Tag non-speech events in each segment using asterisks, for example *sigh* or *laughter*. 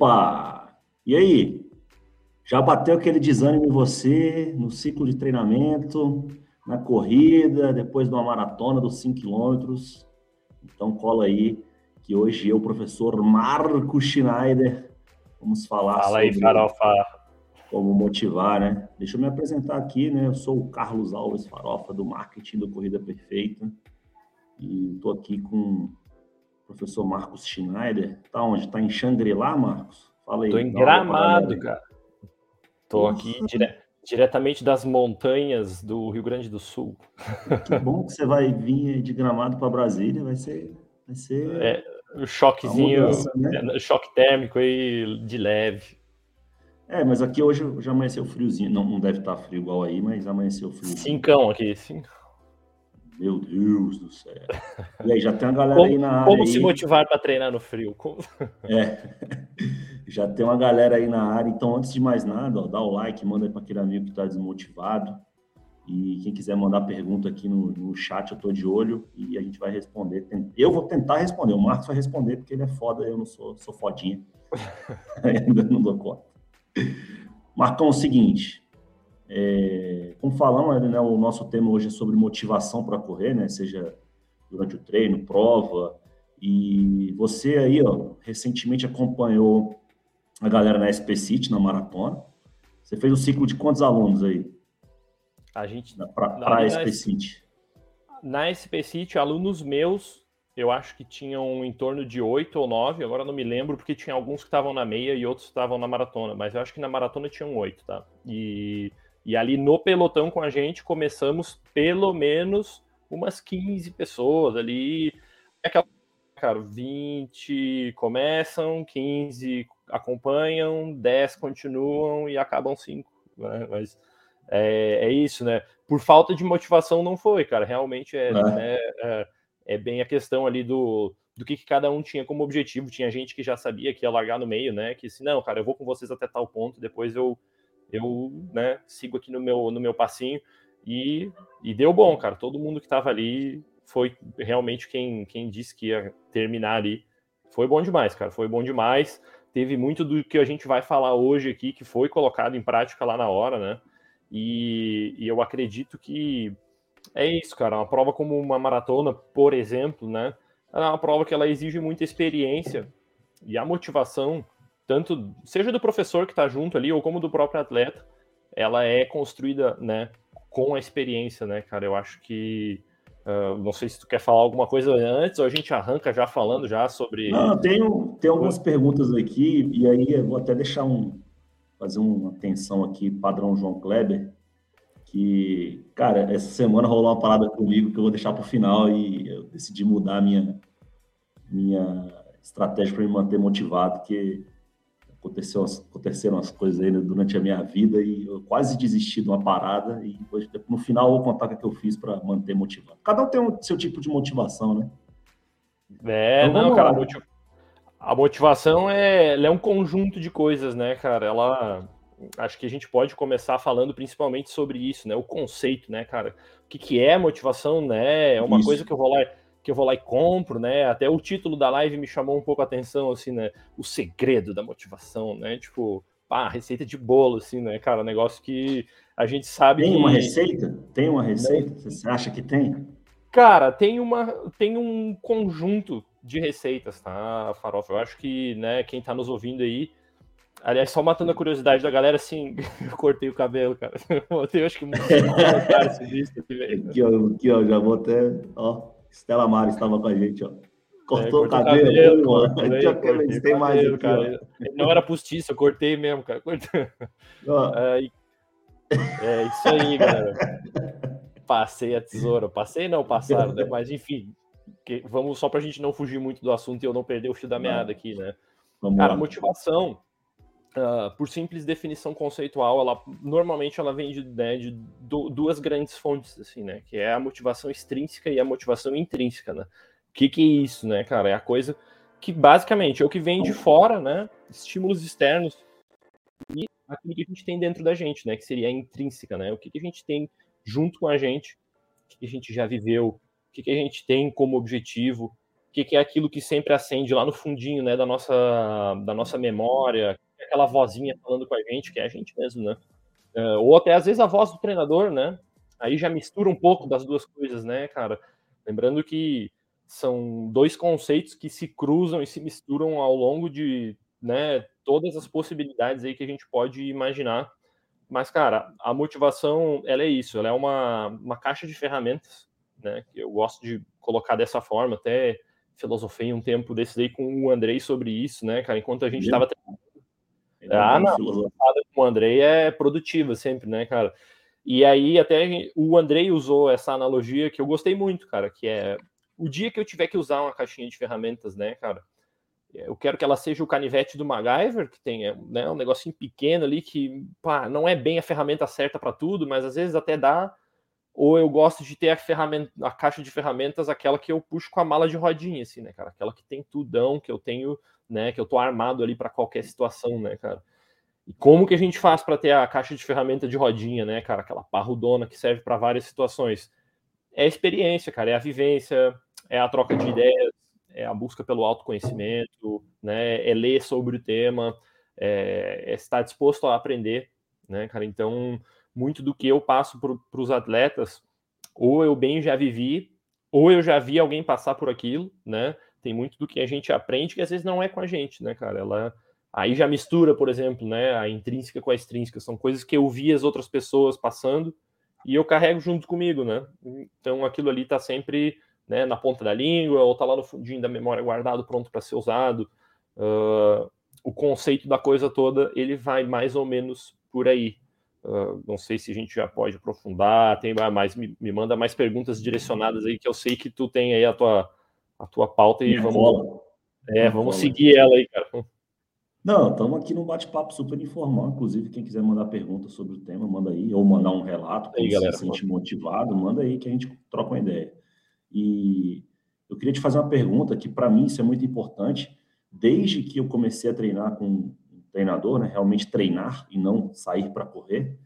Opa! E aí? Já bateu aquele desânimo em você no ciclo de treinamento, na corrida, depois de uma maratona dos 5 quilômetros? Então cola aí que hoje eu, professor Marco Schneider, vamos falar Fala aí, Farofa. como motivar, né? Deixa eu me apresentar aqui, né? Eu sou o Carlos Alves Farofa, do marketing do Corrida Perfeita. E estou aqui com professor Marcos Schneider. Tá onde? Tá em Xangri-Lá, Marcos? Fala aí. Tô em Gramado, cara. Tô aqui dire... diretamente das montanhas do Rio Grande do Sul. Que bom que você vai vir de Gramado para Brasília, vai ser vai ser é, um choquezinho, mudança, né? É, choque térmico aí de leve. É, mas aqui hoje já amanheceu friozinho. Não, não deve estar tá frio igual aí, mas amanheceu frio. Cincão aqui, sim. Meu Deus do céu. E aí, já tem uma galera como, aí na área. Como aí. se motivar para treinar no frio? Como... *laughs* É. Já tem uma galera aí na área. Então, antes de mais nada, ó, dá o like, manda aí para aquele amigo que está desmotivado. E quem quiser mandar pergunta aqui no, no chat, eu estou de olho e a gente vai responder. Eu vou tentar responder. O Marcos vai responder porque ele é foda, eu não sou, sou fodinha. *laughs* *laughs* Ainda não dou conta. Marcão, é o seguinte. É, como falamos, né, o nosso tema hoje é sobre motivação para correr, né? Seja durante o treino, prova. E você aí, ó, recentemente acompanhou a galera na SP City, na maratona. Você fez o ciclo de quantos alunos aí? A gente. Para a SP City. Na SP City, alunos meus, eu acho que tinham em torno de oito ou nove, agora não me lembro, porque tinha alguns que estavam na meia e outros estavam na maratona, mas eu acho que na maratona tinham oito, tá? E e ali no pelotão com a gente começamos pelo menos umas 15 pessoas ali. É aquela, cara, 20 começam, 15 acompanham, 10 continuam e acabam 5. Né? Mas é, é, isso, né? Por falta de motivação não foi, cara. Realmente é, é. Né, é, é bem a questão ali do, do que, que, cada um tinha como objetivo. Tinha gente que já sabia que ia largar no meio, né? Que se não, cara, eu vou com vocês até tal ponto, depois eu eu né, sigo aqui no meu, no meu passinho e, e deu bom, cara. Todo mundo que estava ali foi realmente quem, quem disse que ia terminar ali. Foi bom demais, cara. Foi bom demais. Teve muito do que a gente vai falar hoje aqui que foi colocado em prática lá na hora, né? E, e eu acredito que é isso, cara. Uma prova como uma maratona, por exemplo, né? É uma prova que ela exige muita experiência e a motivação tanto seja do professor que está junto ali ou como do próprio atleta, ela é construída, né, com a experiência, né, cara? Eu acho que uh, não sei se tu quer falar alguma coisa antes ou a gente arranca já falando já sobre. Não, tenho tem algumas perguntas aqui e aí eu vou até deixar um fazer uma atenção aqui padrão João Kleber que cara essa semana rolou uma parada comigo que eu vou deixar para o final e eu decidi mudar minha minha estratégia para me manter motivado que aconteceu, aconteceram as coisas aí durante a minha vida e eu quase desisti de uma parada e depois, no final eu vou contar o que eu fiz para manter motivado. Cada um tem o seu tipo de motivação, né? É, então, não, cara, a motivação é, é um conjunto de coisas, né, cara? Ela acho que a gente pode começar falando principalmente sobre isso, né? O conceito, né, cara? O que, que é motivação, né? É uma isso. coisa que eu vou lá que eu vou lá e compro, né? Até o título da live me chamou um pouco a atenção, assim, né? O segredo da motivação, né? Tipo, pá, receita de bolo, assim, né, cara? Negócio que a gente sabe. Tem que... uma receita? Tem uma receita? Você acha que tem? Cara, tem uma, tem um conjunto de receitas, tá, Farofa? Eu acho que, né, quem tá nos ouvindo aí, aliás, só matando a curiosidade da galera, assim, *laughs* eu cortei o cabelo, cara. *laughs* Eu acho que *laughs* muito aqui, ó, aqui, ó, já vou até, ó. Estela Mari estava com a gente, ó. Cortou é, o cabelo, cabelo cortei, cortei, tem mais aqui, cara. Não era postiça, eu cortei mesmo, cara. Cortei. É, é isso aí, galera. Passei a tesoura. Passei não, passaram, né? Mas enfim, que, vamos só para a gente não fugir muito do assunto e eu não perder o fio da meada aqui, né? Vamos cara, lá. motivação, uh, por simples definição conceitual, ela normalmente ela vem de, né, de duas grandes fontes, assim, né? Que é a motivação extrínseca e a motivação intrínseca, né? O que, que é isso, né, cara? É a coisa que basicamente é o que vem de fora, né? Estímulos externos e aquilo que a gente tem dentro da gente, né? Que seria a intrínseca, né? O que, que a gente tem junto com a gente, o que, que a gente já viveu, o que, que a gente tem como objetivo, que, que é aquilo que sempre acende lá no fundinho, né, da nossa, da nossa memória, aquela vozinha falando com a gente, que é a gente mesmo, né? Uh, ou até às vezes a voz do treinador, né? Aí já mistura um pouco das duas coisas, né, cara? Lembrando que são dois conceitos que se cruzam e se misturam ao longo de né, todas as possibilidades aí que a gente pode imaginar. Mas, cara, a motivação, ela é isso, ela é uma, uma caixa de ferramentas, né, que eu gosto de colocar dessa forma, até filosofei um tempo desses aí com o Andrei sobre isso, né, cara, enquanto a gente estava ah, não, a com o Andrei é produtiva sempre, né, cara? E aí até o Andrei usou essa analogia que eu gostei muito, cara, que é o dia que eu tiver que usar uma caixinha de ferramentas, né, cara? Eu quero que ela seja o canivete do MacGyver, que tem né, um negocinho pequeno ali que pá, não é bem a ferramenta certa para tudo, mas às vezes até dá. Ou eu gosto de ter a ferramenta, a caixa de ferramentas, aquela que eu puxo com a mala de rodinha, assim, né, cara? Aquela que tem tudão, que eu tenho, né, que eu tô armado ali para qualquer situação, né, cara? E como que a gente faz para ter a caixa de ferramenta de rodinha, né, cara? Aquela parrudona que serve para várias situações. É a experiência, cara, é a vivência, é a troca de ideias, é a busca pelo autoconhecimento, né? É ler sobre o tema, é, é estar disposto a aprender, né, cara? Então, muito do que eu passo para os atletas, ou eu bem já vivi, ou eu já vi alguém passar por aquilo, né? Tem muito do que a gente aprende que às vezes não é com a gente, né, cara? Ela aí já mistura, por exemplo, né, a intrínseca com a extrínseca, são coisas que eu vi as outras pessoas passando e eu carrego junto comigo, né? Então aquilo ali está sempre né, na ponta da língua, ou está lá no fundinho da memória guardado, pronto para ser usado. Uh, o conceito da coisa toda, ele vai mais ou menos por aí. Uh, não sei se a gente já pode aprofundar, tem mais, me, me, manda mais perguntas direcionadas aí, que eu sei que tu tem aí a tua, a tua pauta e vamos, é, vamos seguir ela aí, cara. Não, estamos aqui num bate-papo super informal. Inclusive, quem quiser mandar pergunta sobre o tema, manda aí, ou mandar um relato, aí, galera, se sente motivado, manda aí que a gente troca uma ideia. E eu queria te fazer uma pergunta que, para mim, isso é muito importante. Desde que eu comecei a treinar com um treinador, né, realmente treinar e não sair para correr,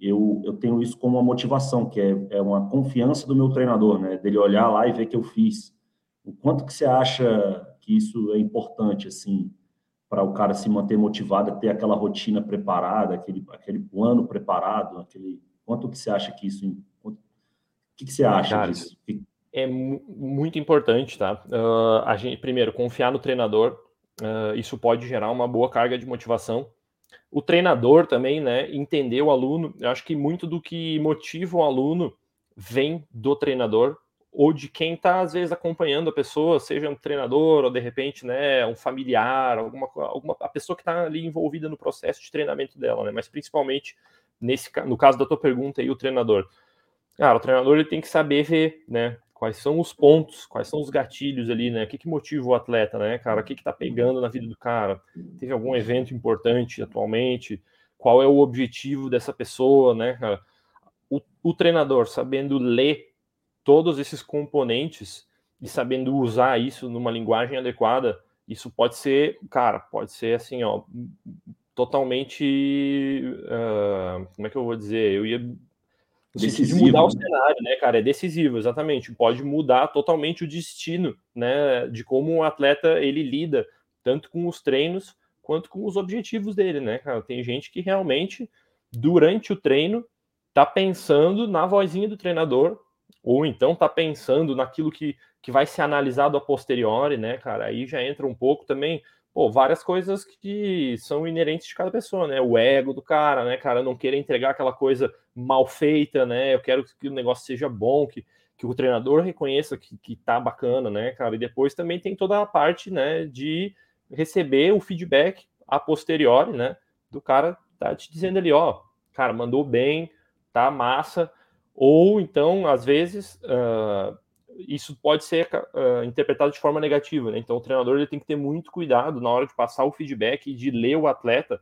eu, eu tenho isso como uma motivação, que é, é uma confiança do meu treinador, né, dele olhar lá e ver que eu fiz. O quanto que você acha que isso é importante, assim, para o cara se manter motivado, ter aquela rotina preparada, aquele, aquele plano preparado, aquele quanto que você acha que isso o que, que você acha cara, disso? é muito importante, tá? Uh, a gente, primeiro, confiar no treinador, uh, isso pode gerar uma boa carga de motivação. O treinador também, né, entender o aluno, eu acho que muito do que motiva o aluno vem do treinador ou de quem está, às vezes, acompanhando a pessoa, seja um treinador ou, de repente, né, um familiar, alguma, alguma a pessoa que está ali envolvida no processo de treinamento dela, né, mas principalmente, nesse, no caso da tua pergunta aí, o treinador. Cara, o treinador ele tem que saber ver, né, quais são os pontos, quais são os gatilhos ali, né? O que, que motiva o atleta, né, cara? O que que tá pegando na vida do cara? Teve algum evento importante atualmente? Qual é o objetivo dessa pessoa, né, cara? O, o treinador sabendo ler todos esses componentes e sabendo usar isso numa linguagem adequada, isso pode ser, cara, pode ser assim, ó, totalmente, uh, como é que eu vou dizer? Eu ia decisivo. de mudar o cenário, né, cara? É decisivo, exatamente. Pode mudar totalmente o destino, né, de como um atleta ele lida tanto com os treinos quanto com os objetivos dele, né, cara? Tem gente que realmente durante o treino tá pensando na vozinha do treinador ou então tá pensando naquilo que, que vai ser analisado a posteriori, né, cara? Aí já entra um pouco também pô, várias coisas que são inerentes de cada pessoa, né? O ego do cara, né, cara? Não querer entregar aquela coisa mal feita, né? Eu quero que o negócio seja bom, que, que o treinador reconheça que, que tá bacana, né, cara? E depois também tem toda a parte, né, de receber o feedback a posteriori, né? Do cara tá te dizendo ali, ó, cara, mandou bem, tá massa. Ou então, às vezes, uh, isso pode ser uh, interpretado de forma negativa, né? Então o treinador ele tem que ter muito cuidado na hora de passar o feedback e de ler o atleta,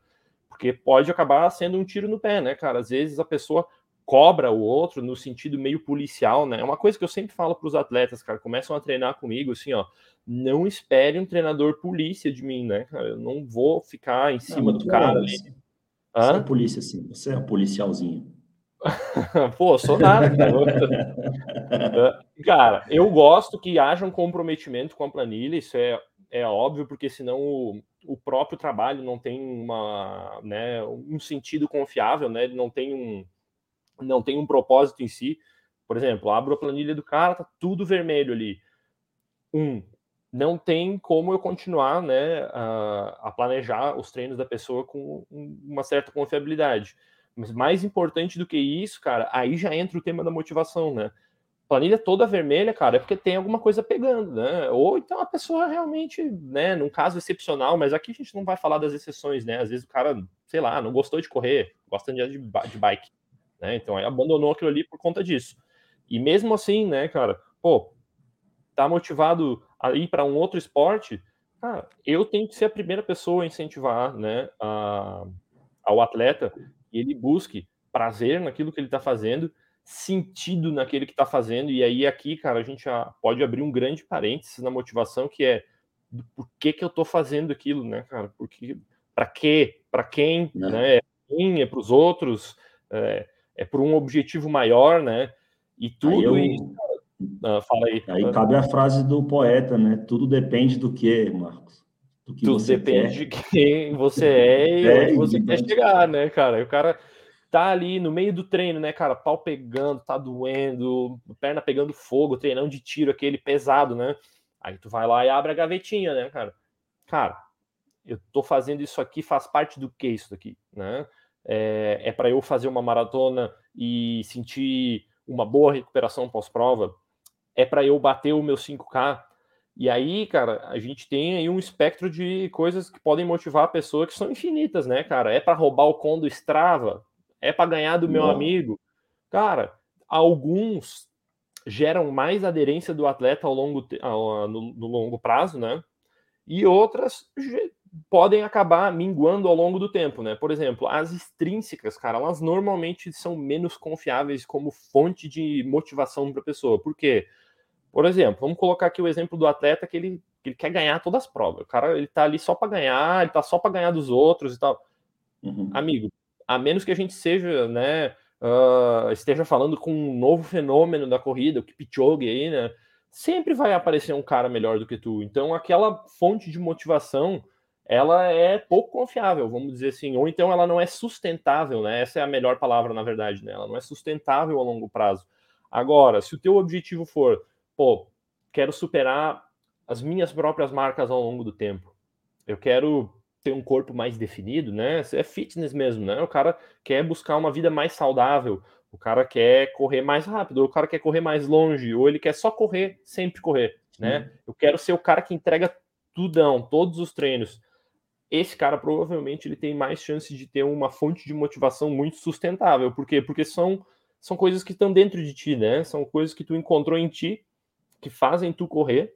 porque pode acabar sendo um tiro no pé, né, cara? Às vezes a pessoa cobra o outro no sentido meio policial, né? É uma coisa que eu sempre falo para os atletas, cara, começam a treinar comigo assim, ó, não espere um treinador polícia de mim, né, cara? Eu não vou ficar em cima do cara ali. Você é polícia, sim. Você é policialzinho. *laughs* Pô, sou nada, cara. cara, eu gosto que haja um comprometimento com a planilha, isso é, é óbvio, porque senão o, o próprio trabalho não tem uma, né, um sentido confiável, né? Ele não tem um, não tem um propósito em si. Por exemplo, abro a planilha do cara, tá tudo vermelho ali. Um, não tem como eu continuar, né, a, a planejar os treinos da pessoa com uma certa confiabilidade. Mas mais importante do que isso, cara, aí já entra o tema da motivação, né? Planilha toda vermelha, cara, é porque tem alguma coisa pegando, né? Ou então a pessoa realmente, né, num caso excepcional, mas aqui a gente não vai falar das exceções, né? Às vezes o cara, sei lá, não gostou de correr, gosta de, de bike, né? Então aí abandonou aquilo ali por conta disso. E mesmo assim, né, cara, pô, tá motivado a ir para um outro esporte, cara, eu tenho que ser a primeira pessoa a incentivar, né, a, ao atleta e ele busque prazer naquilo que ele está fazendo, sentido naquele que está fazendo. E aí, aqui, cara, a gente pode abrir um grande parênteses na motivação, que é do por que, que eu estou fazendo aquilo, né, cara? Porque, para quê? Para quem? Né? né? É para mim, é para os outros, é, é por um objetivo maior, né? E tudo eu... isso. Ah, fala aí. Aí cabe a frase do poeta, né? Tudo depende do que, Marcos? Que Tudo depende de quem você é *laughs* e é, onde você quer chegar, né, cara? E o cara tá ali no meio do treino, né, cara? Pau pegando, tá doendo, perna pegando fogo, treinão de tiro aquele pesado, né? Aí tu vai lá e abre a gavetinha, né, cara? Cara, eu tô fazendo isso aqui, faz parte do que isso daqui, né? É, é para eu fazer uma maratona e sentir uma boa recuperação pós-prova? É para eu bater o meu 5K? E aí, cara, a gente tem aí um espectro de coisas que podem motivar a pessoa que são infinitas, né, cara? É para roubar o com do Strava? É para ganhar do meu amigo? Cara, alguns geram mais aderência do atleta ao longo, ao, no, no longo prazo, né? E outras podem acabar minguando ao longo do tempo, né? Por exemplo, as extrínsecas, cara, elas normalmente são menos confiáveis como fonte de motivação para a pessoa. Por quê? Por exemplo, vamos colocar aqui o exemplo do atleta que ele, que ele quer ganhar todas as provas. O cara ele tá ali só para ganhar, ele tá só para ganhar dos outros e tal. Uhum. Amigo, a menos que a gente seja, né, uh, esteja falando com um novo fenômeno da corrida, o Kipchoge aí, né, sempre vai aparecer um cara melhor do que tu. Então, aquela fonte de motivação, ela é pouco confiável, vamos dizer assim, ou então ela não é sustentável, né? Essa é a melhor palavra, na verdade, né? Ela não é sustentável a longo prazo. Agora, se o teu objetivo for pô, quero superar as minhas próprias marcas ao longo do tempo. Eu quero ter um corpo mais definido, né? É fitness mesmo, né? O cara quer buscar uma vida mais saudável, o cara quer correr mais rápido, ou o cara quer correr mais longe, ou ele quer só correr, sempre correr, né? Eu quero ser o cara que entrega tudão, todos os treinos. Esse cara provavelmente ele tem mais chance de ter uma fonte de motivação muito sustentável. Por quê? Porque são, são coisas que estão dentro de ti, né? São coisas que tu encontrou em ti que fazem tu correr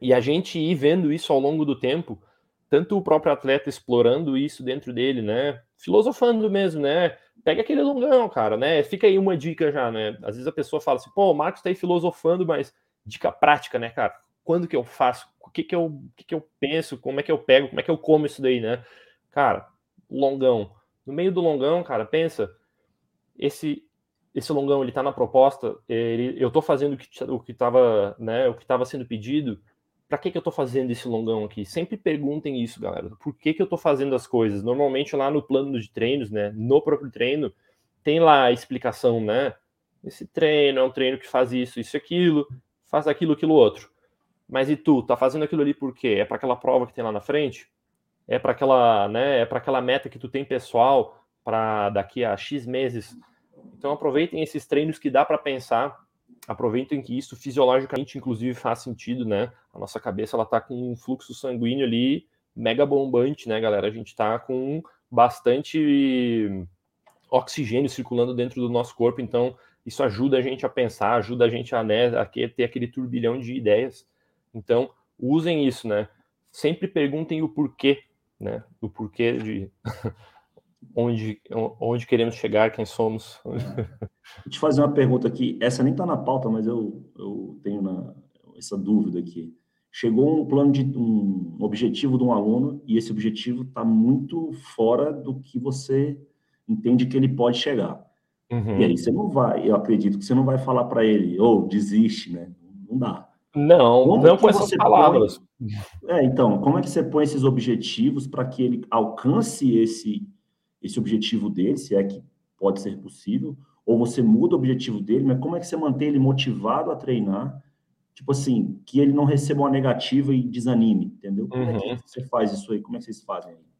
e a gente ir vendo isso ao longo do tempo, tanto o próprio atleta explorando isso dentro dele, né? Filosofando mesmo, né? Pega aquele longão, cara, né? Fica aí uma dica já, né? Às vezes a pessoa fala assim, pô, o Marcos tá aí filosofando, mas dica prática, né, cara? Quando que eu faço? O que que eu, o que que eu penso? Como é que eu pego? Como é que eu como isso daí, né? Cara, longão. No meio do longão, cara, pensa, esse esse longão ele tá na proposta, ele, eu tô fazendo o que o que estava, né, o que estava sendo pedido. Para que que eu tô fazendo esse longão aqui? Sempre perguntem isso, galera. Por que que eu tô fazendo as coisas? Normalmente lá no plano de treinos, né, no próprio treino, tem lá a explicação, né? Esse treino é um treino que faz isso, isso, aquilo, faz aquilo, aquilo outro. Mas e tu, tá fazendo aquilo ali por quê? É para aquela prova que tem lá na frente? É para aquela, né, é para aquela meta que tu tem pessoal para daqui a X meses então aproveitem esses treinos que dá para pensar, aproveitem que isso fisiologicamente, inclusive, faz sentido, né? A nossa cabeça ela tá com um fluxo sanguíneo ali mega bombante, né, galera? A gente tá com bastante oxigênio circulando dentro do nosso corpo, então isso ajuda a gente a pensar, ajuda a gente a, né, a ter aquele turbilhão de ideias. Então, usem isso, né? Sempre perguntem o porquê, né? O porquê de *laughs* onde, onde queremos chegar, quem somos. *laughs* Vou te fazer uma pergunta aqui. Essa nem está na pauta, mas eu, eu tenho na, essa dúvida aqui. Chegou um plano de um objetivo de um aluno e esse objetivo está muito fora do que você entende que ele pode chegar. Uhum. E aí você não vai, eu acredito que você não vai falar para ele, ou oh, desiste, né? Não dá. Não, como não com essas palavras. Põe... É, então, como é que você põe esses objetivos para que ele alcance esse, esse objetivo dele, se é que pode ser possível, ou você muda o objetivo dele, mas como é que você mantém ele motivado a treinar, tipo assim, que ele não receba uma negativa e desanime, entendeu? Como uhum. é que uhum. você faz isso aí? Como é que vocês fazem aí?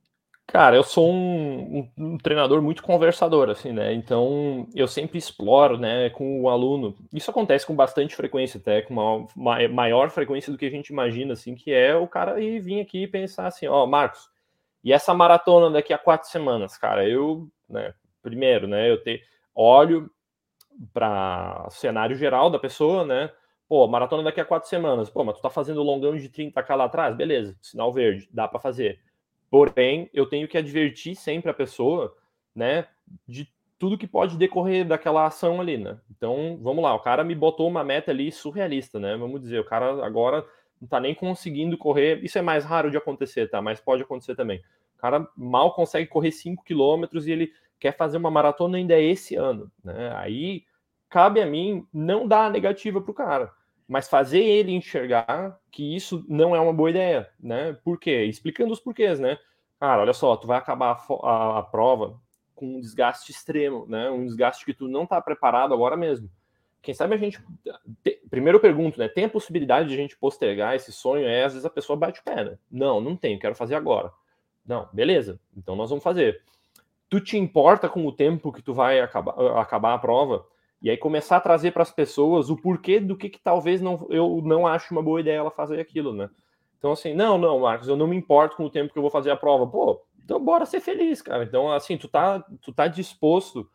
Cara, eu sou um, um, um, treinador muito conversador, assim, né? Então, eu sempre exploro, né, com o aluno. Isso acontece com bastante frequência, até com uma, uma maior frequência do que a gente imagina, assim, que é o cara ir vir aqui e pensar assim, ó, oh, Marcos, e essa maratona daqui a quatro semanas, cara, eu, né, primeiro, né, eu te, olho para cenário geral da pessoa, né? Pô, maratona daqui a quatro semanas. Pô, mas tu tá fazendo longão de 30k lá atrás? Beleza, sinal verde, dá para fazer. Porém, eu tenho que advertir sempre a pessoa, né, de tudo que pode decorrer daquela ação ali, né? Então, vamos lá, o cara me botou uma meta ali surrealista, né? Vamos dizer, o cara agora não tá nem conseguindo correr. Isso é mais raro de acontecer, tá? Mas pode acontecer também. Cara mal consegue correr 5 quilômetros e ele quer fazer uma maratona ainda esse ano, né? Aí cabe a mim não dar a negativa pro cara mas fazer ele enxergar que isso não é uma boa ideia, né? Por quê? Explicando os porquês, né? Cara, olha só, tu vai acabar a, a, a prova com um desgaste extremo, né? Um desgaste que tu não tá preparado agora mesmo. Quem sabe a gente. Te, primeiro eu pergunto, né? Tem a possibilidade de a gente postergar esse sonho? É, às vezes a pessoa bate o pé, né? Não, não tem, quero fazer agora. Não, beleza, então nós vamos fazer. Tu te importa com o tempo que tu vai acabar, acabar a prova? E aí começar a trazer para as pessoas o porquê do que, que talvez não, eu não acho uma boa ideia ela fazer aquilo, né? Então, assim, não, não, Marcos, eu não me importo com o tempo que eu vou fazer a prova. Pô, então bora ser feliz, cara. Então, assim, tu tá, tu tá disposto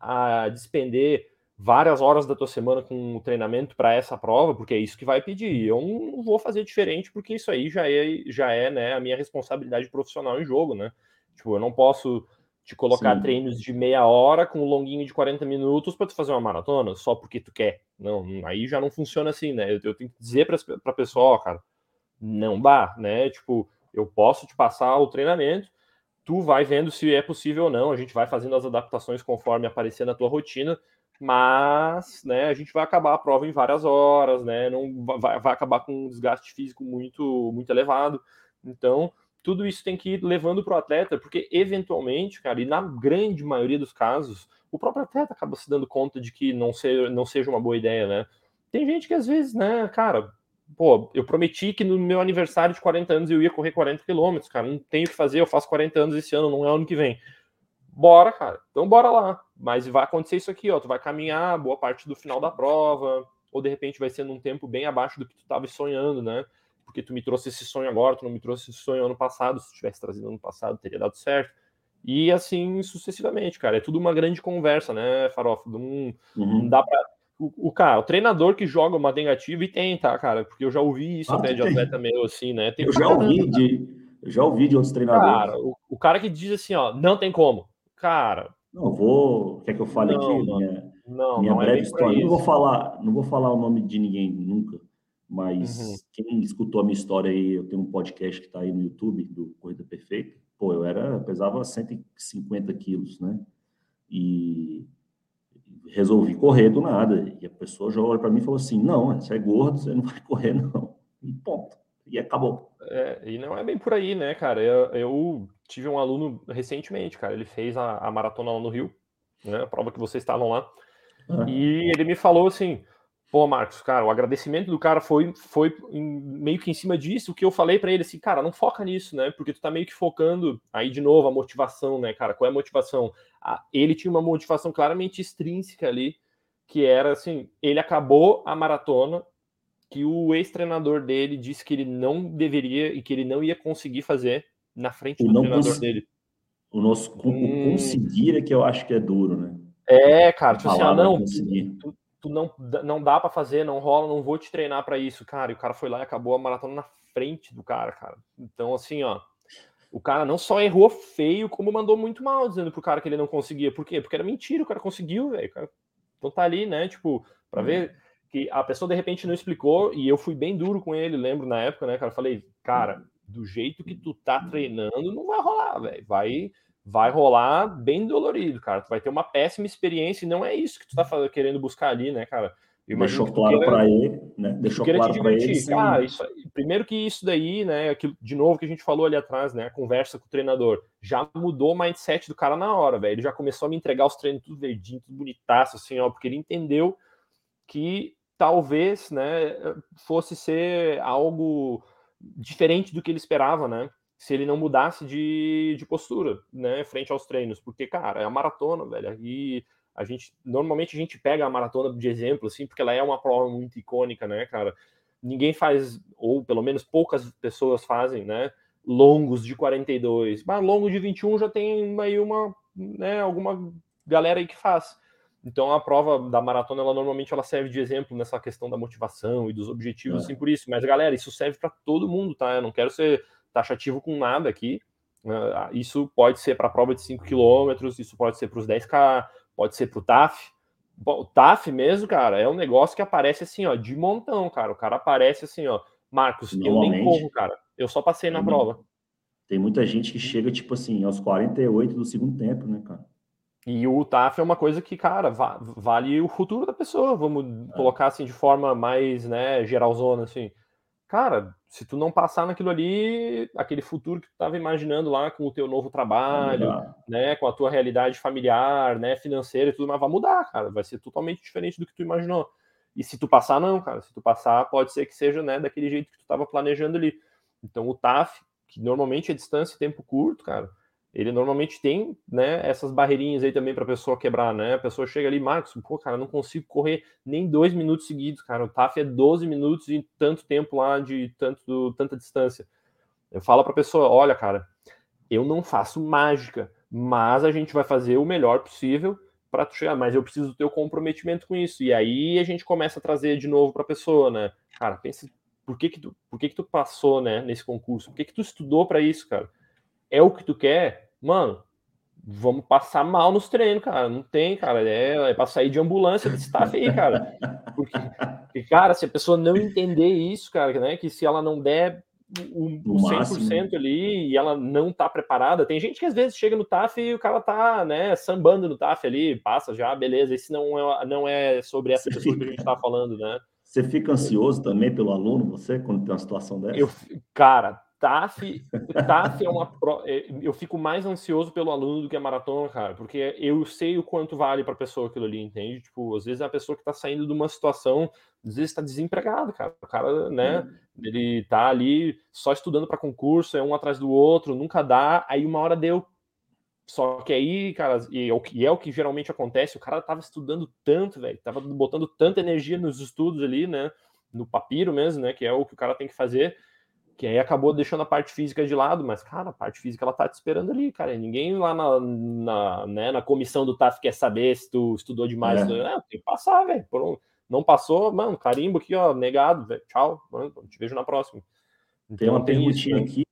a despender várias horas da tua semana com o treinamento para essa prova, porque é isso que vai pedir. Eu não vou fazer diferente, porque isso aí já é, já é né, a minha responsabilidade profissional em jogo, né? Tipo, eu não posso te colocar Sim. treinos de meia hora com um longuinho de 40 minutos para tu fazer uma maratona só porque tu quer. Não, aí já não funciona assim, né? Eu, eu tenho que dizer para a pessoa, cara, não dá, né? Tipo, eu posso te passar o treinamento, tu vai vendo se é possível ou não, a gente vai fazendo as adaptações conforme aparecer na tua rotina, mas, né, a gente vai acabar a prova em várias horas, né? Não vai, vai acabar com um desgaste físico muito muito elevado. Então, tudo isso tem que ir levando para o atleta, porque eventualmente, cara, e na grande maioria dos casos, o próprio atleta acaba se dando conta de que não, ser, não seja uma boa ideia, né? Tem gente que às vezes, né, cara, pô, eu prometi que no meu aniversário de 40 anos eu ia correr 40 quilômetros, cara, não tenho o que fazer, eu faço 40 anos esse ano, não é ano que vem. Bora, cara, então bora lá. Mas vai acontecer isso aqui, ó, tu vai caminhar boa parte do final da prova, ou de repente vai ser num tempo bem abaixo do que tu estava sonhando, né? porque tu me trouxe esse sonho agora, tu não me trouxe esse sonho ano passado, se tu tivesse trazido ano passado, teria dado certo. E assim sucessivamente, cara. É tudo uma grande conversa, né, Farofa? Não, uhum. não dá pra. O, o, cara, o treinador que joga uma negativa e tem, tá, cara? Porque eu já ouvi isso ah, até de atleta meio assim, né? Tem eu já ouvi de. Eu já ouvi de outros treinadores. Cara, o, o, cara que diz assim, ó, não tem como. Cara. Não, vou. Quer que eu fale não, aqui? Não, minha, não, minha não é breve é história. Não vou falar, não vou falar o nome de ninguém nunca. Mas uhum. quem escutou a minha história aí, eu tenho um podcast que está aí no YouTube, do Corrida Perfeita. Pô, eu era, pesava 150 quilos, né? E resolvi correr do nada. E a pessoa já olha para mim e falou assim: não, você é gordo, você não vai *laughs* correr, não. E ponto. E acabou. É, e não é bem por aí, né, cara? Eu, eu tive um aluno recentemente, cara. Ele fez a, a maratona lá no Rio, né? A prova que vocês estavam lá. Ah. E ele me falou assim: Pô, Marcos, cara, o agradecimento do cara foi, foi em, meio que em cima disso, o que eu falei para ele assim, cara, não foca nisso, né? Porque tu tá meio que focando aí de novo a motivação, né, cara? Qual é a motivação? Ah, ele tinha uma motivação claramente extrínseca ali, que era assim, ele acabou a maratona que o ex-treinador dele disse que ele não deveria e que ele não ia conseguir fazer na frente do treinador dele. O nosso hum... conseguir é que eu acho que é duro, né? É, cara, tipo assim, ah, não, tu, tu não, não dá para fazer, não rola, não vou te treinar para isso, cara. E o cara foi lá e acabou a maratona na frente do cara, cara. Então, assim, ó, o cara não só errou feio, como mandou muito mal, dizendo pro cara que ele não conseguia. Por quê? Porque era mentira, o cara conseguiu, velho. Então tá ali, né, tipo, para uhum. ver que a pessoa de repente não explicou, e eu fui bem duro com ele, lembro na época, né, cara, falei, cara, do jeito que tu tá treinando, não vai rolar, velho. Vai vai rolar bem dolorido, cara. Tu vai ter uma péssima experiência e não é isso que tu tá querendo buscar ali, né, cara? Deixou claro para ele, né? Deixou claro para ele. Cara, isso, primeiro que isso daí, né? Aquilo, de novo que a gente falou ali atrás, né? A conversa com o treinador já mudou o mindset do cara na hora, velho. Ele já começou a me entregar os treinos tudo verdinho, tudo bonitaço, assim, ó, porque ele entendeu que talvez, né, fosse ser algo diferente do que ele esperava, né? Se ele não mudasse de, de postura, né, frente aos treinos, porque, cara, é a maratona, velho, e a gente normalmente a gente pega a maratona de exemplo assim, porque ela é uma prova muito icônica, né, cara? Ninguém faz ou pelo menos poucas pessoas fazem, né, longos de 42. Mas longo de 21 já tem aí uma, né, alguma galera aí que faz. Então a prova da maratona ela normalmente ela serve de exemplo nessa questão da motivação e dos objetivos é. assim por isso. Mas galera, isso serve para todo mundo, tá? Eu não quero ser taxativo com nada aqui. Uh, isso pode ser para a prova de 5 km, isso pode ser para os 10K, pode ser pro TAF. O TAF mesmo, cara, é um negócio que aparece assim, ó, de montão, cara. O cara aparece assim, ó, Marcos, eu nem corro, cara. Eu só passei na prova. Tem muita gente que chega, tipo assim, aos 48 do segundo tempo, né, cara? E o TAF é uma coisa que, cara, vale o futuro da pessoa, vamos é. colocar assim de forma mais, né, geralzona, assim cara, se tu não passar naquilo ali, aquele futuro que tu estava imaginando lá com o teu novo trabalho, né, com a tua realidade familiar, né, financeira e tudo mais, vai mudar, cara, vai ser totalmente diferente do que tu imaginou. E se tu passar, não, cara, se tu passar, pode ser que seja, né, daquele jeito que tu estava planejando ali. Então o TAF, que normalmente é distância e tempo curto, cara, ele normalmente tem, né, essas barreirinhas aí também para a pessoa quebrar, né? A pessoa chega ali, Marcos, pô, cara, não consigo correr nem dois minutos seguidos, cara. O TAF é 12 minutos e tanto tempo lá de tanto, tanta distância. Eu falo para a pessoa, olha, cara, eu não faço mágica, mas a gente vai fazer o melhor possível para tu chegar, mas eu preciso do teu comprometimento com isso. E aí a gente começa a trazer de novo para a pessoa, né? Cara, pensa, por que que tu, por que que tu passou, né, nesse concurso? Por que que tu estudou para isso, cara? É o que tu quer? Mano, vamos passar mal nos treinos, cara. Não tem, cara. É, é pra sair de ambulância desse *laughs* staff aí, cara. Porque, cara, se a pessoa não entender isso, cara, né? Que se ela não der o, o 100% máximo. ali e ela não tá preparada, tem gente que às vezes chega no TAF e o cara tá, né, sambando no TAF ali, passa já, beleza. Esse não é, não é sobre essa pessoa que a gente tá falando, né? Você fica ansioso também pelo aluno, você, quando tem uma situação dessa? Eu, cara, TAF, TAF é uma. É, eu fico mais ansioso pelo aluno do que a maratona, cara, porque eu sei o quanto vale para a pessoa aquilo ali, entende? Tipo, às vezes é a pessoa que está saindo de uma situação, às vezes está desempregado, cara. O cara, né, uhum. ele tá ali só estudando para concurso, é um atrás do outro, nunca dá, aí uma hora deu. Só que aí, cara, e é o que, é o que geralmente acontece, o cara tava estudando tanto, velho, tava botando tanta energia nos estudos ali, né, no papiro mesmo, né, que é o que o cara tem que fazer que aí acabou deixando a parte física de lado, mas, cara, a parte física ela tá te esperando ali, cara. Ninguém lá na, na, né, na comissão do TAF quer saber se tu estudou demais. É. Não, tem que passar, velho. Não passou, mano, carimbo aqui, ó, negado. Tchau, mano, te vejo na próxima. Então, tem uma perguntinha né? aqui.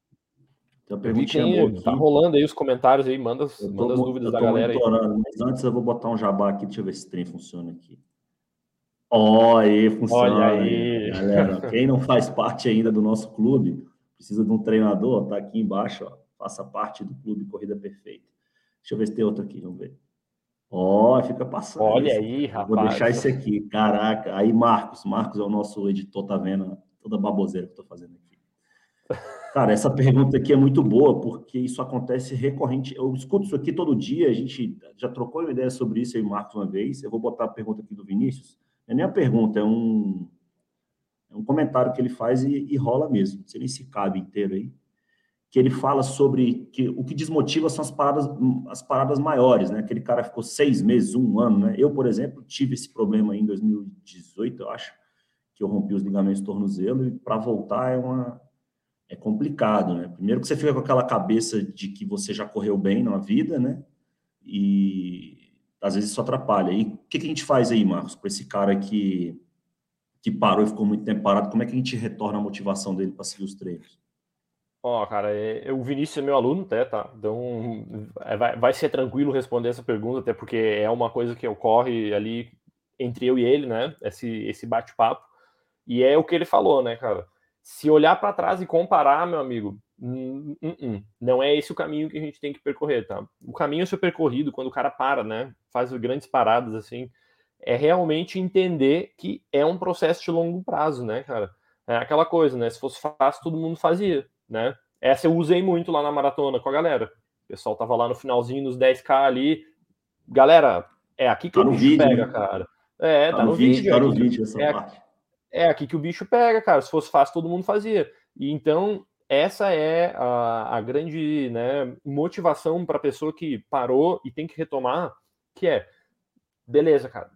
Tem uma perguntinha aqui. Tá rolando aí os comentários aí, manda, manda as dúvidas da galera aí. Mas antes eu vou botar um jabá aqui, deixa eu ver se o trem funciona aqui. Ó, aí, funciona. Olha aí. Galera, *laughs* quem não faz parte ainda do nosso clube, precisa de um treinador, tá aqui embaixo, ó, faça parte do clube Corrida Perfeita. Deixa eu ver se tem outro aqui, vamos ver. Ó, fica passando. Olha esse. aí, rapaz. Vou deixar esse aqui. Caraca, aí Marcos, Marcos é o nosso editor, tá vendo toda a baboseira que eu tô fazendo aqui. Cara, essa pergunta aqui é muito boa, porque isso acontece recorrente. Eu escuto isso aqui todo dia, a gente já trocou uma ideia sobre isso aí, Marcos, uma vez. Eu vou botar a pergunta aqui do Vinícius. É nem a pergunta, é um, é um comentário que ele faz e, e rola mesmo. Não sei nem se cabe inteiro aí. Que ele fala sobre que o que desmotiva são as paradas, as paradas maiores, né? Aquele cara ficou seis meses, um ano, né? Eu, por exemplo, tive esse problema em 2018, eu acho, que eu rompi os ligamentos do tornozelo e para voltar é uma é complicado, né? Primeiro que você fica com aquela cabeça de que você já correu bem na vida, né? E às vezes isso atrapalha. E que, que a gente faz aí, Marcos, para esse cara que, que parou e ficou muito tempo parado? Como é que a gente retorna a motivação dele para seguir os treinos? Ó, oh, cara, é, o Vinícius é meu aluno, até, tá? Então, é, vai, vai ser tranquilo responder essa pergunta, até porque é uma coisa que ocorre ali entre eu e ele, né? Esse, esse bate-papo. E é o que ele falou, né, cara? Se olhar para trás e comparar, meu amigo, Hum, hum, hum. Não é esse o caminho que a gente tem que percorrer, tá? O caminho a ser percorrido quando o cara para, né? Faz grandes paradas assim, é realmente entender que é um processo de longo prazo, né, cara? É aquela coisa, né? Se fosse fácil, todo mundo fazia, né? Essa eu usei muito lá na maratona com a galera. O pessoal tava lá no finalzinho, nos 10K ali. Galera, é aqui que tá o bicho vídeo, pega, né? cara. É, tá, tá no, no, vídeo. Tá no vídeo essa é, parte. É aqui que o bicho pega, cara. Se fosse fácil, todo mundo fazia. E então, essa é a, a grande né, motivação para a pessoa que parou e tem que retomar, que é, beleza, cara,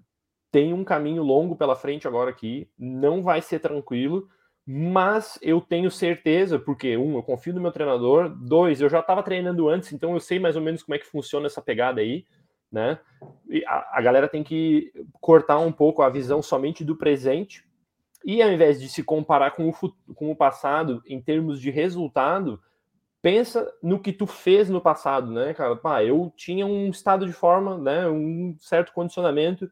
tem um caminho longo pela frente agora aqui, não vai ser tranquilo, mas eu tenho certeza, porque, um, eu confio no meu treinador, dois, eu já estava treinando antes, então eu sei mais ou menos como é que funciona essa pegada aí, né? E a, a galera tem que cortar um pouco a visão somente do presente, e ao invés de se comparar com o, com o passado em termos de resultado, pensa no que tu fez no passado, né, cara? Pá, eu tinha um estado de forma, né, um certo condicionamento,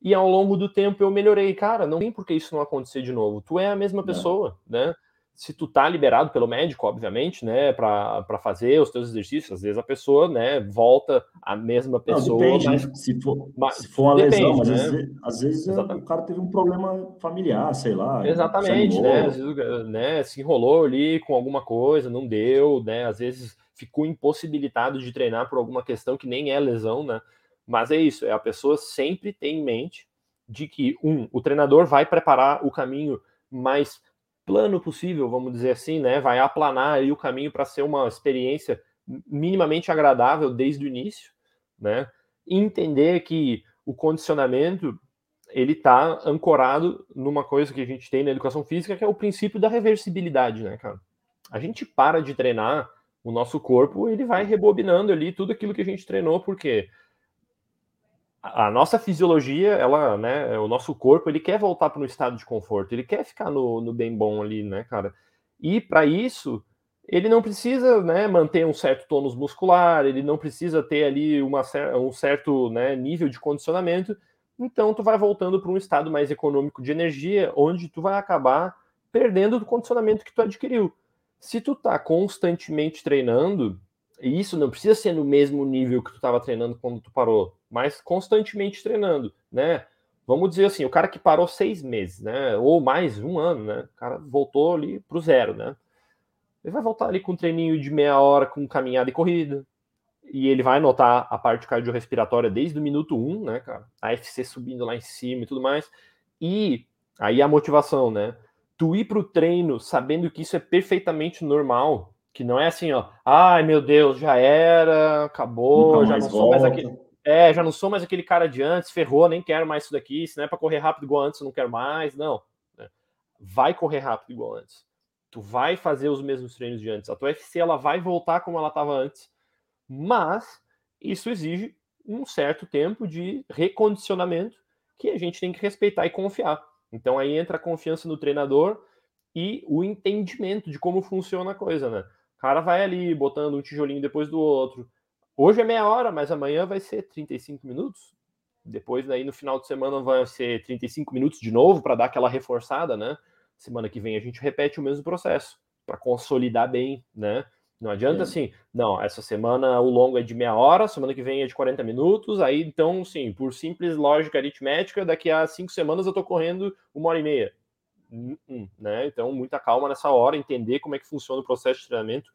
e ao longo do tempo eu melhorei. Cara, não tem por que isso não acontecer de novo. Tu é a mesma pessoa, não. né? Se tu tá liberado pelo médico, obviamente, né, para fazer os teus exercícios, às vezes a pessoa, né, volta a mesma pessoa. Não, depende, mas, né? se, for, mas, se for uma depende, lesão, às né? vezes, às vezes o cara teve um problema familiar, sei lá. Exatamente, né? Às vezes, né, se enrolou ali com alguma coisa, não deu, né? Às vezes ficou impossibilitado de treinar por alguma questão que nem é lesão, né? Mas é isso, é a pessoa sempre tem em mente de que, um, o treinador vai preparar o caminho mais plano possível, vamos dizer assim, né? Vai aplanar aí o caminho para ser uma experiência minimamente agradável desde o início, né? entender que o condicionamento ele está ancorado numa coisa que a gente tem na educação física, que é o princípio da reversibilidade, né, cara? A gente para de treinar, o nosso corpo ele vai rebobinando ali tudo aquilo que a gente treinou, porque a nossa fisiologia, ela, né, o nosso corpo, ele quer voltar para um estado de conforto, ele quer ficar no, no bem bom ali, né, cara? E para isso, ele não precisa, né, manter um certo tônus muscular, ele não precisa ter ali uma, um certo né, nível de condicionamento. Então, tu vai voltando para um estado mais econômico de energia, onde tu vai acabar perdendo do condicionamento que tu adquiriu. Se tu tá constantemente treinando, e isso não precisa ser no mesmo nível que tu estava treinando quando tu parou, mas constantemente treinando, né? Vamos dizer assim, o cara que parou seis meses, né? Ou mais, um ano, né? O cara voltou ali pro zero, né? Ele vai voltar ali com um treininho de meia hora, com caminhada e corrida. E ele vai notar a parte cardiorrespiratória desde o minuto um, né, cara? A FC subindo lá em cima e tudo mais. E aí a motivação, né? Tu ir pro treino sabendo que isso é perfeitamente normal, que não é assim, ó, ai meu Deus, já era, acabou, já não sou mais aquele. É, já não sou mais aquele cara de antes, ferrou, nem quero mais isso daqui. Se não é para correr rápido igual antes, eu não quero mais. Não. Né? Vai correr rápido igual antes. Tu vai fazer os mesmos treinos de antes. A tua FC ela vai voltar como ela estava antes. Mas isso exige um certo tempo de recondicionamento que a gente tem que respeitar e confiar. Então aí entra a confiança no treinador e o entendimento de como funciona a coisa, né? O cara vai ali botando um tijolinho depois do outro. Hoje é meia hora, mas amanhã vai ser 35 minutos. Depois, daí no final de semana vai ser 35 minutos de novo para dar aquela reforçada, né? Semana que vem a gente repete o mesmo processo para consolidar bem, né? Não adianta assim, não, essa semana o longo é de meia hora, semana que vem é de 40 minutos, aí então, sim, por simples lógica aritmética, daqui a cinco semanas eu tô correndo uma hora e meia. Hum, hum, né? Então, muita calma nessa hora, entender como é que funciona o processo de treinamento.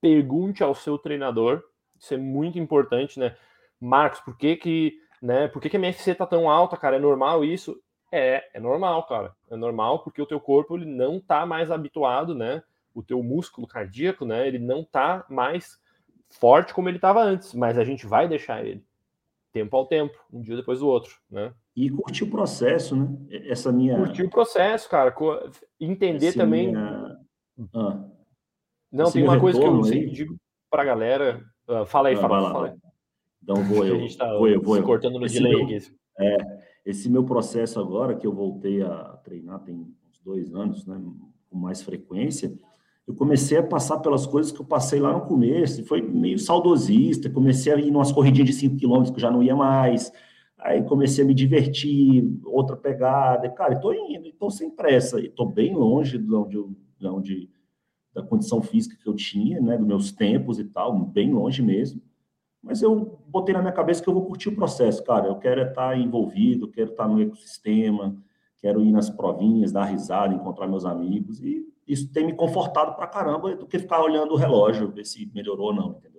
Pergunte ao seu treinador, isso é muito importante, né? Marcos, por que que, né, por que, que a MFC tá tão alta, cara? É normal isso? É, é normal, cara. É normal porque o teu corpo ele não tá mais habituado, né? O teu músculo cardíaco, né? Ele não tá mais forte como ele estava antes, mas a gente vai deixar ele tempo ao tempo, um dia depois do outro, né? E curtir o processo, né? Essa minha. Curtir o processo, cara. Entender também. Minha... Ah. Não, Esse tem uma coisa que eu sempre digo para a galera. Uh, fala aí, ah, fala, lá, fala. Então vou *laughs* eu. A gente tá vou eu, vou eu. cortando no esse delay meu, É, esse meu processo agora, que eu voltei a treinar tem uns dois anos, né? Com mais frequência eu comecei a passar pelas coisas que eu passei lá no começo, foi meio saudosista, comecei a ir umas corridinhas de 5 km que eu já não ia mais, aí comecei a me divertir, outra pegada, cara, estou indo, estou sem pressa, estou bem longe de onde, de onde da condição física que eu tinha, né, dos meus tempos e tal, bem longe mesmo. Mas eu botei na minha cabeça que eu vou curtir o processo, cara. Eu quero estar envolvido, quero estar no ecossistema, quero ir nas provinhas, dar risada, encontrar meus amigos. E isso tem me confortado pra caramba do que ficar olhando o relógio, ver se melhorou ou não, entendeu?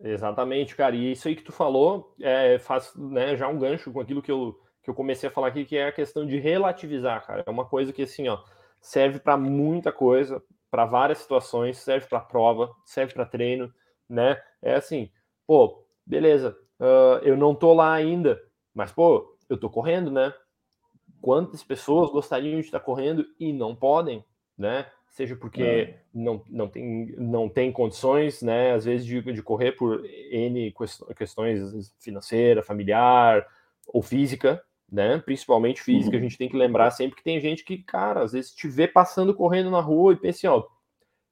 Exatamente, cara. E isso aí que tu falou é, faz né, já um gancho com aquilo que eu, que eu comecei a falar aqui, que é a questão de relativizar, cara. É uma coisa que, assim, ó, serve para muita coisa, para várias situações, serve para prova, serve para treino, né? É assim, pô, beleza, uh, eu não tô lá ainda, mas, pô, eu tô correndo, né? Quantas pessoas gostariam de estar correndo e não podem, né? Seja porque é. não, não, tem, não tem condições, né? Às vezes de, de correr por N questões financeira, familiar ou física, né? Principalmente física, uhum. a gente tem que lembrar sempre que tem gente que, cara, às vezes te vê passando correndo na rua e pensa assim, ó,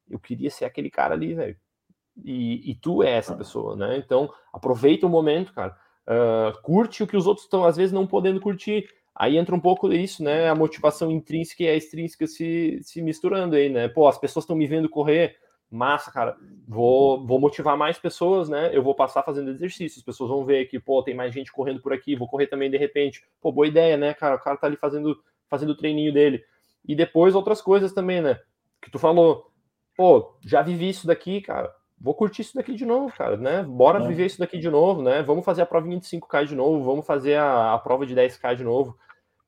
eu queria ser aquele cara ali, velho e, e, tu é essa pessoa, né? Então, aproveita o momento, cara. Uh, curte o que os outros estão, às vezes, não podendo curtir. Aí entra um pouco isso, né? A motivação intrínseca e a extrínseca se, se misturando aí, né? Pô, as pessoas estão me vendo correr, massa, cara. Vou, vou motivar mais pessoas, né? Eu vou passar fazendo exercício. As pessoas vão ver que, pô, tem mais gente correndo por aqui, vou correr também de repente. Pô, boa ideia, né, cara? O cara tá ali fazendo, fazendo o treininho dele. E depois outras coisas também, né? Que tu falou, pô, já vivi isso daqui, cara vou curtir isso daqui de novo, cara, né? Bora é. viver isso daqui de novo, né? Vamos fazer a prova de 25K de novo, vamos fazer a, a prova de 10K de novo.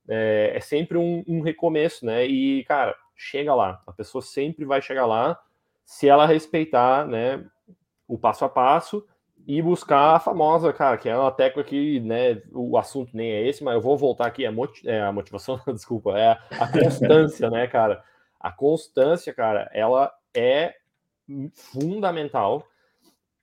É, é sempre um, um, recomeço, né? E, cara, chega lá. A pessoa sempre vai chegar lá se ela respeitar, né, o passo a passo e buscar a famosa, cara, que é uma tecla que, né, o assunto nem é esse, mas eu vou voltar aqui, a, é, a motivação, *laughs* desculpa, é a constância, né, cara? A constância, cara, ela é fundamental.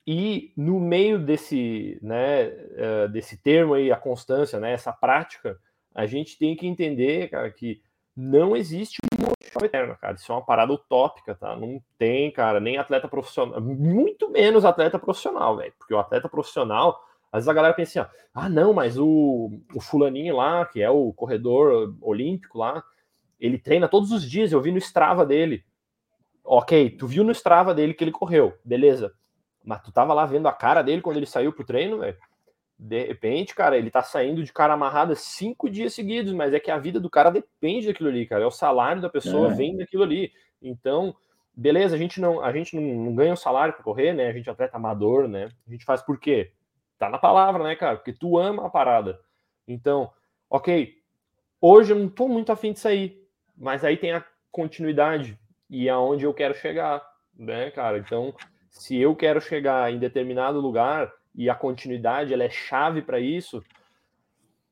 E no meio desse, né, uh, desse termo aí, a constância, né, essa prática, a gente tem que entender, cara, que não existe motivação eterna, cara. Isso é uma parada utópica, tá? Não tem, cara, nem atleta profissional, muito menos atleta profissional, velho. Porque o atleta profissional, às vezes a galera pensa assim, ah, não, mas o, o fulaninho lá, que é o corredor olímpico lá, ele treina todos os dias, eu vi no Strava dele. Ok, tu viu no Strava dele que ele correu, beleza. Mas tu tava lá vendo a cara dele quando ele saiu pro treino, velho. De repente, cara, ele tá saindo de cara amarrada cinco dias seguidos, mas é que a vida do cara depende daquilo ali, cara. É o salário da pessoa, é. vem daquilo ali. Então, beleza, a gente não, a gente não, ganha o salário para correr, né? A gente é atleta amador, né? A gente faz por quê? Tá na palavra, né, cara? Porque tu ama a parada. Então, ok, hoje eu não tô muito afim de sair, mas aí tem a continuidade e aonde eu quero chegar, né, cara? Então, se eu quero chegar em determinado lugar e a continuidade ela é chave para isso,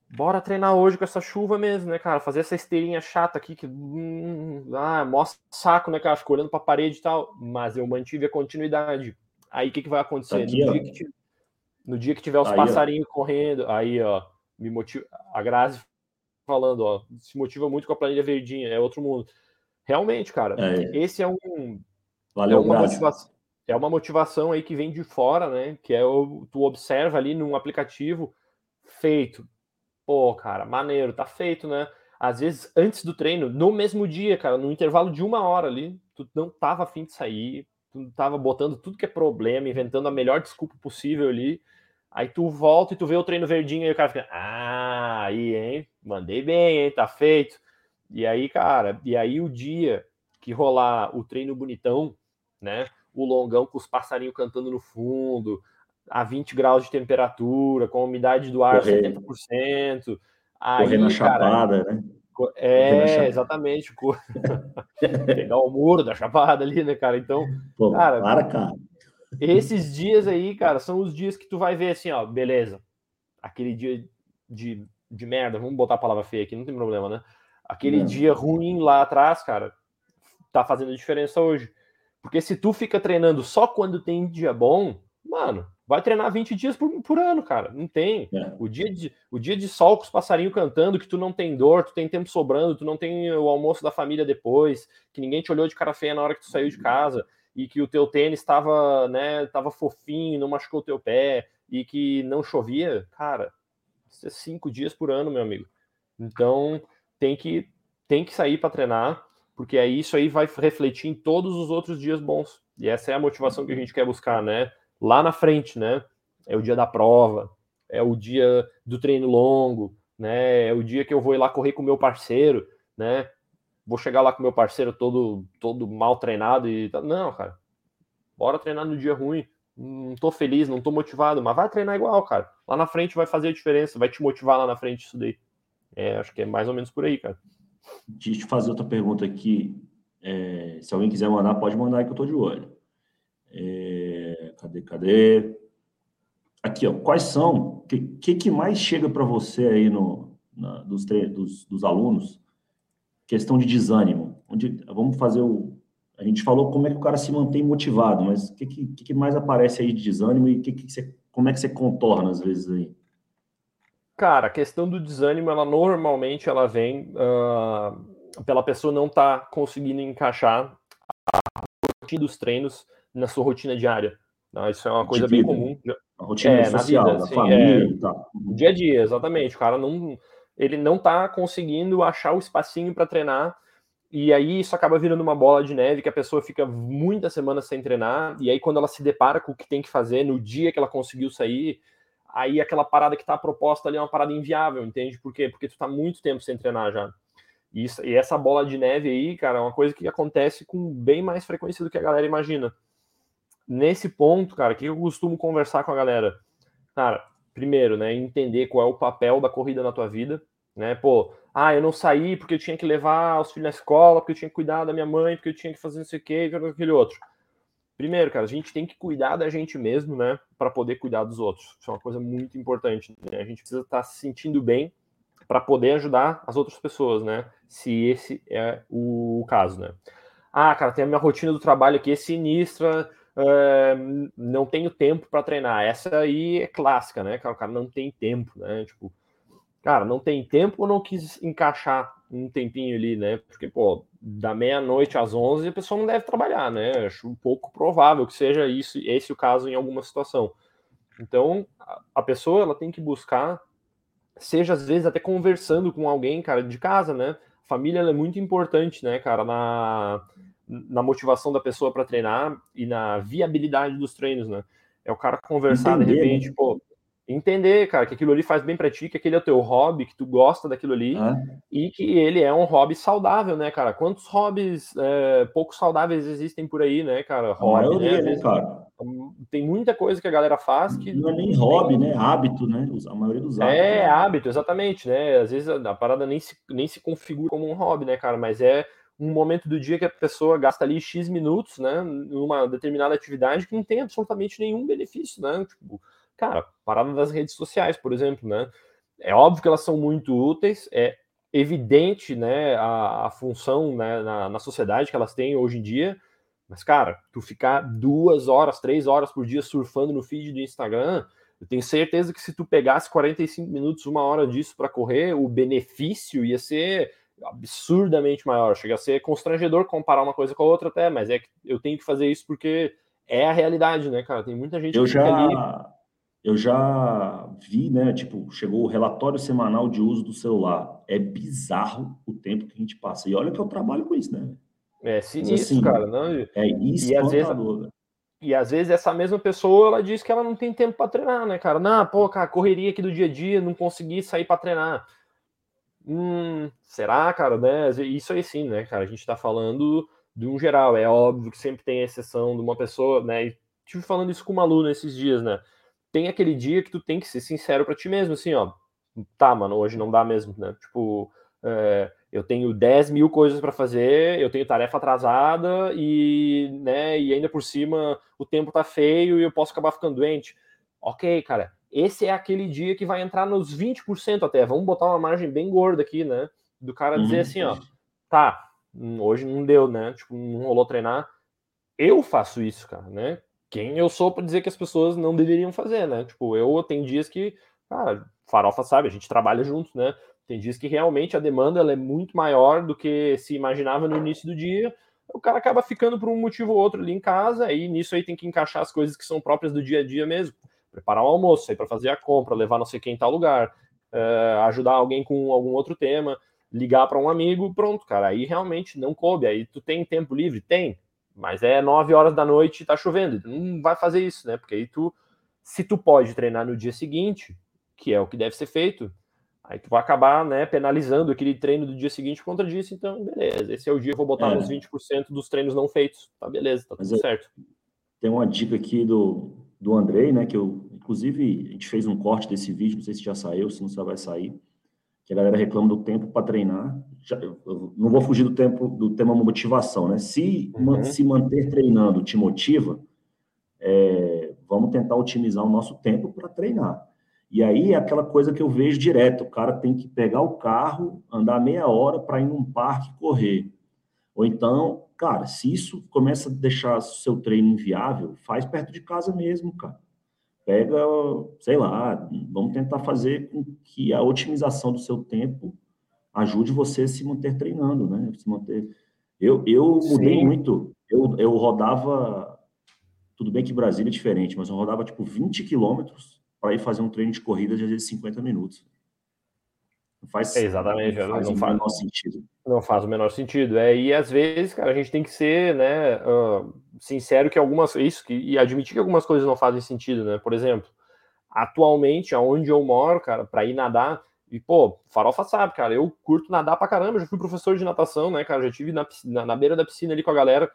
bora treinar hoje com essa chuva mesmo, né, cara? Fazer essa esteirinha chata aqui que hum, ah, mostra saco, né, cara? Fico olhando para a parede e tal, mas eu mantive a continuidade. Aí o que, que vai acontecer? Aqui, no, dia que, no, dia que, tiver os aí, passarinhos ó. correndo, aí, ó, me motiva. A Grazi falando, ó, se motiva muito com a planilha verdinha, é outro mundo. Realmente, cara, é. esse é um. Valeu, é uma motivação. É uma motivação aí que vem de fora, né? Que é o, tu observa ali num aplicativo feito. Pô, cara, maneiro, tá feito, né? Às vezes, antes do treino, no mesmo dia, cara, no intervalo de uma hora ali, tu não tava afim de sair, tu tava botando tudo que é problema, inventando a melhor desculpa possível ali. Aí tu volta e tu vê o treino verdinho e o cara fica, ah, aí, hein? Mandei bem, hein? Tá feito. E aí, cara, e aí o dia que rolar o treino bonitão, né? O longão com os passarinhos cantando no fundo, a 20 graus de temperatura, com a umidade do ar Correr. 70%. Aí, Correr na cara, chapada, né? É, exatamente. *laughs* Pegar o muro da chapada ali, né, cara? Então, Pô, cara, para, cara. Esses dias aí, cara, são os dias que tu vai ver assim, ó, beleza. Aquele dia de, de merda, vamos botar a palavra feia aqui, não tem problema, né? Aquele dia ruim lá atrás, cara, tá fazendo diferença hoje. Porque se tu fica treinando só quando tem dia bom, mano, vai treinar 20 dias por, por ano, cara. Não tem. É. O, dia de, o dia de sol com os passarinhos cantando, que tu não tem dor, tu tem tempo sobrando, tu não tem o almoço da família depois, que ninguém te olhou de cara feia na hora que tu saiu de casa, e que o teu tênis estava, né, tava fofinho, não machucou o teu pé, e que não chovia, cara, isso é cinco dias por ano, meu amigo. Então, tem que, tem que sair para treinar. Porque aí isso aí vai refletir em todos os outros dias bons. E essa é a motivação que a gente quer buscar, né? Lá na frente, né? É o dia da prova, é o dia do treino longo, né? É o dia que eu vou ir lá correr com o meu parceiro, né? Vou chegar lá com o meu parceiro todo todo mal treinado e não, cara. Bora treinar no dia ruim. Não tô feliz, não tô motivado, mas vai treinar igual, cara. Lá na frente vai fazer a diferença, vai te motivar lá na frente isso daí. É, acho que é mais ou menos por aí, cara. Deixa eu te fazer outra pergunta aqui. É, se alguém quiser mandar, pode mandar aí que eu tô de olho. É, cadê, cadê? Aqui, ó, quais são, o que, que, que, mais chega para você aí no, na, dos, dos, dos, alunos? Questão de desânimo. Onde, vamos fazer o. A gente falou como é que o cara se mantém motivado, mas o que, que, que mais aparece aí de desânimo e que que você, como é que você contorna às vezes aí? Cara, a questão do desânimo, ela normalmente ela vem uh, pela pessoa não estar tá conseguindo encaixar a rotina dos treinos na sua rotina diária. Tá? Isso é uma coisa bem comum. A rotina é, social, na vida, assim, família é, tá. Dia a dia, exatamente. O cara não, ele não tá conseguindo achar o espacinho para treinar e aí isso acaba virando uma bola de neve que a pessoa fica muitas semanas sem treinar e aí quando ela se depara com o que tem que fazer no dia que ela conseguiu sair, aí aquela parada que está proposta ali é uma parada inviável, entende? Por quê? Porque tu está muito tempo sem treinar já. E, isso, e essa bola de neve aí, cara, é uma coisa que acontece com bem mais frequência do que a galera imagina. Nesse ponto, cara, o que eu costumo conversar com a galera? Cara, primeiro, né, entender qual é o papel da corrida na tua vida, né? Pô, ah, eu não saí porque eu tinha que levar os filhos na escola, porque eu tinha que cuidar da minha mãe, porque eu tinha que fazer não sei o que, aquele outro. Primeiro, cara, a gente tem que cuidar da gente mesmo, né, para poder cuidar dos outros. Isso é uma coisa muito importante. Né? A gente precisa estar tá se sentindo bem para poder ajudar as outras pessoas, né? Se esse é o caso, né? Ah, cara, tem a minha rotina do trabalho aqui é sinistra, é, não tenho tempo para treinar. Essa aí é clássica, né? Cara, o cara não tem tempo, né? Tipo, cara, não tem tempo ou não quis encaixar um tempinho ali, né? Porque, pô, da meia-noite às 11 a pessoa não deve trabalhar, né? Acho um pouco provável que seja isso, esse o caso em alguma situação. Então, a pessoa ela tem que buscar, seja às vezes até conversando com alguém, cara, de casa, né? Família é muito importante, né, cara, na, na motivação da pessoa para treinar e na viabilidade dos treinos, né? É o cara conversar Entender, de repente, né? pô, entender, cara, que aquilo ali faz bem para ti, que aquele é o teu hobby, que tu gosta daquilo ali ah. e que ele é um hobby saudável, né, cara? Quantos hobbies é, pouco saudáveis existem por aí, né, cara? Hobby, maioria, né, né cara? Tem muita coisa que a galera faz que não é nem hobby, né? Hábito, né? A maioria dos hábitos. É né? hábito, exatamente, né? Às vezes a parada nem se, nem se configura como um hobby, né, cara? Mas é um momento do dia que a pessoa gasta ali X minutos, né, numa determinada atividade que não tem absolutamente nenhum benefício, né? Tipo, cara, parada das redes sociais, por exemplo, né? É óbvio que elas são muito úteis, é evidente, né, a, a função né, na, na sociedade que elas têm hoje em dia, mas, cara, tu ficar duas horas, três horas por dia surfando no feed do Instagram, eu tenho certeza que se tu pegasse 45 minutos, uma hora disso para correr, o benefício ia ser absurdamente maior. Chega a ser constrangedor comparar uma coisa com a outra até, mas é que eu tenho que fazer isso porque é a realidade, né, cara? Tem muita gente eu que já... ali eu já vi, né? Tipo, chegou o relatório semanal de uso do celular. É bizarro o tempo que a gente passa. E olha que eu trabalho com isso, né? É sinistro, assim, cara. Não... É isso. E às, vezes, e às vezes essa mesma pessoa ela diz que ela não tem tempo para treinar, né, cara? Não, pô, cara, correria aqui do dia a dia, não consegui sair para treinar. Hum, será, cara, né? Isso aí sim, né, cara? A gente tá falando de um geral. É óbvio que sempre tem exceção de uma pessoa, né? E tive falando isso com uma aluna esses dias, né? Tem aquele dia que tu tem que ser sincero para ti mesmo, assim, ó, tá, mano, hoje não dá mesmo, né? Tipo, é, eu tenho 10 mil coisas para fazer, eu tenho tarefa atrasada e, né, e ainda por cima o tempo tá feio e eu posso acabar ficando doente. Ok, cara, esse é aquele dia que vai entrar nos 20% até. Vamos botar uma margem bem gorda aqui, né? Do cara dizer uhum. assim, ó, tá, hoje não deu, né? Tipo, não rolou treinar. Eu faço isso, cara, né? Quem eu sou para dizer que as pessoas não deveriam fazer, né? Tipo, eu tenho dias que, cara, farofa sabe, a gente trabalha juntos, né? Tem dias que realmente a demanda é muito maior do que se imaginava no início do dia. O cara acaba ficando por um motivo ou outro ali em casa, e nisso aí tem que encaixar as coisas que são próprias do dia a dia mesmo. Preparar o um almoço, sair para fazer a compra, levar não sei quem em tal lugar, uh, ajudar alguém com algum outro tema, ligar para um amigo, pronto, cara. Aí realmente não coube. Aí tu tem tempo livre? Tem. Mas é 9 horas da noite e tá chovendo. Não vai fazer isso, né? Porque aí tu, se tu pode treinar no dia seguinte, que é o que deve ser feito, aí tu vai acabar, né, penalizando aquele treino do dia seguinte por conta disso. Então, beleza. Esse é o dia, eu vou botar é. uns 20% dos treinos não feitos. Tá beleza, tá tudo certo. Tem uma dica aqui do, do Andrei, né? Que eu, inclusive, a gente fez um corte desse vídeo, não sei se já saiu, se não já vai sair que a galera reclama do tempo para treinar. Já, eu não vou fugir do tempo do tema motivação, né? Se, uhum. se manter treinando te motiva, é, vamos tentar otimizar o nosso tempo para treinar. E aí é aquela coisa que eu vejo direto: o cara tem que pegar o carro, andar meia hora para ir num parque correr. Ou então, cara, se isso começa a deixar seu treino inviável, faz perto de casa mesmo, cara pega, sei lá, vamos tentar fazer com que a otimização do seu tempo ajude você a se manter treinando, né? Se manter. Eu, eu mudei Sim. muito. Eu, eu rodava. Tudo bem que Brasília é diferente, mas eu rodava tipo 20 quilômetros para ir fazer um treino de corrida de às vezes 50 minutos. Não faz, é exatamente, não faz, não o faz, menor sentido. Não faz o menor sentido. É, e às vezes, cara, a gente tem que ser, né, uh, sincero que algumas isso que, e admitir que algumas coisas não fazem sentido, né? Por exemplo, atualmente, aonde eu moro, cara, para ir nadar, e pô, farofa sabe, cara, eu curto nadar pra caramba, já fui professor de natação, né, cara, já tive na, na, na beira da piscina ali com a galera.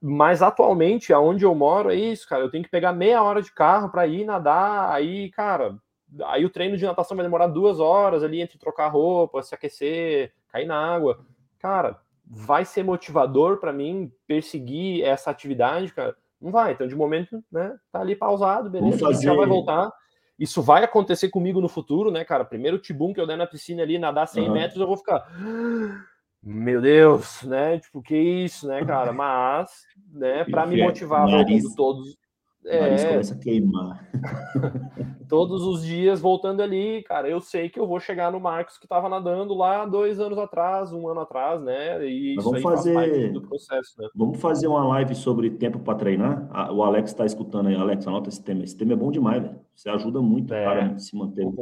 Mas atualmente, aonde eu moro, é isso, cara. Eu tenho que pegar meia hora de carro para ir nadar. Aí, cara, Aí o treino de natação vai demorar duas horas ali entre trocar roupa, se aquecer, cair na água. Cara, vai ser motivador para mim perseguir essa atividade, cara? Não vai. Então, de momento, né, tá ali pausado, beleza, fazer... já vai voltar. Isso vai acontecer comigo no futuro, né, cara? Primeiro tibum que eu der na piscina ali, nadar 100 uhum. metros, eu vou ficar. Meu Deus, né? Tipo, que isso, né, cara? *laughs* Mas, né, para me motivar, voltando todos, é. nariz começa a queimar. *laughs* Todos os dias voltando ali, cara, eu sei que eu vou chegar no Marcos que estava nadando lá dois anos atrás, um ano atrás, né? E Mas vamos fazer do processo, né? Vamos fazer uma live sobre tempo para treinar. O Alex está escutando aí, Alex, anota esse tema. Esse tema é bom demais, velho. Você ajuda muito é, cara a se manter com,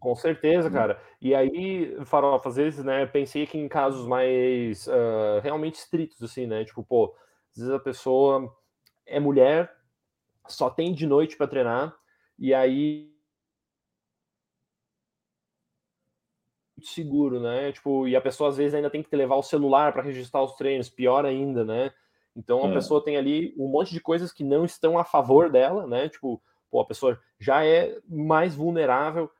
com certeza, hum. cara. E aí, Farofa, às vezes, né, pensei que em casos mais uh, realmente estritos, assim, né? Tipo, pô, às vezes a pessoa é mulher, só tem de noite para treinar, e aí seguro, né? Tipo, e a pessoa às vezes ainda tem que levar o celular para registrar os treinos, pior ainda, né? Então a é. pessoa tem ali um monte de coisas que não estão a favor dela, né? Tipo, pô, a pessoa já é mais vulnerável,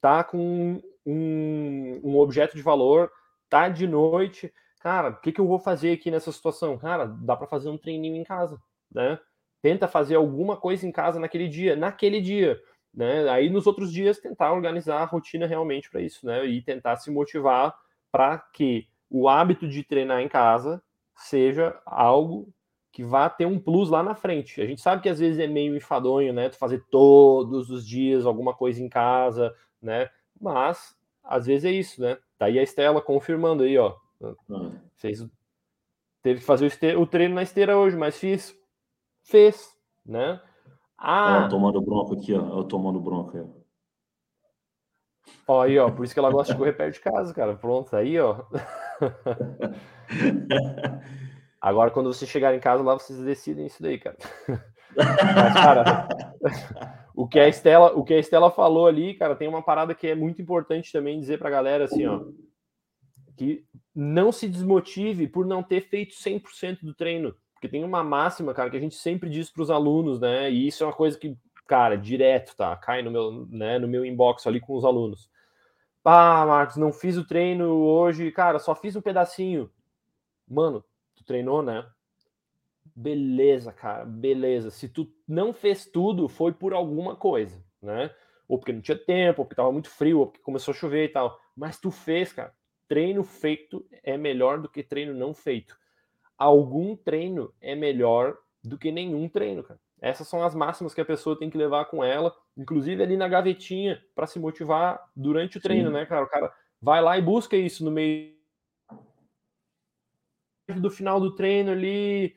tá com um, um objeto de valor, tá de noite. Cara, o que, que eu vou fazer aqui nessa situação? Cara, dá para fazer um treininho em casa, né? Tenta fazer alguma coisa em casa naquele dia, naquele dia, né? Aí nos outros dias tentar organizar a rotina realmente para isso, né? E tentar se motivar para que o hábito de treinar em casa seja algo que vá ter um plus lá na frente. A gente sabe que às vezes é meio enfadonho, né? Tu fazer todos os dias alguma coisa em casa, né? Mas às vezes é isso, né? Tá aí a Estela confirmando aí, ó. Hum. Fez teve que fazer o treino na esteira hoje, mas fiz fez, né? Ah, ó, tomando bronco aqui, ó, eu tomando bronco aí. Ó, aí, ó, por isso que ela gosta de correr perto de casa, cara. Pronto, aí, ó. *laughs* Agora, quando você chegar em casa lá, vocês decidem isso daí, cara. Mas, cara, o que a Estela, o que a Estela falou ali, cara, tem uma parada que é muito importante também dizer pra galera assim, ó, que não se desmotive por não ter feito 100% do treino. Porque tem uma máxima, cara, que a gente sempre diz para os alunos, né? E isso é uma coisa que, cara, direto, tá? Cai no meu, né, no meu inbox ali com os alunos. Ah, Marcos, não fiz o treino hoje, cara, só fiz um pedacinho. Mano, tu treinou, né? Beleza, cara, beleza. Se tu não fez tudo, foi por alguma coisa, né? Ou porque não tinha tempo, ou porque tava muito frio, ou porque começou a chover e tal. Mas tu fez, cara. Treino feito é melhor do que treino não feito algum treino é melhor do que nenhum treino, cara. Essas são as máximas que a pessoa tem que levar com ela, inclusive ali na gavetinha, para se motivar durante o treino, Sim. né, cara? O cara vai lá e busca isso no meio do final do treino ali.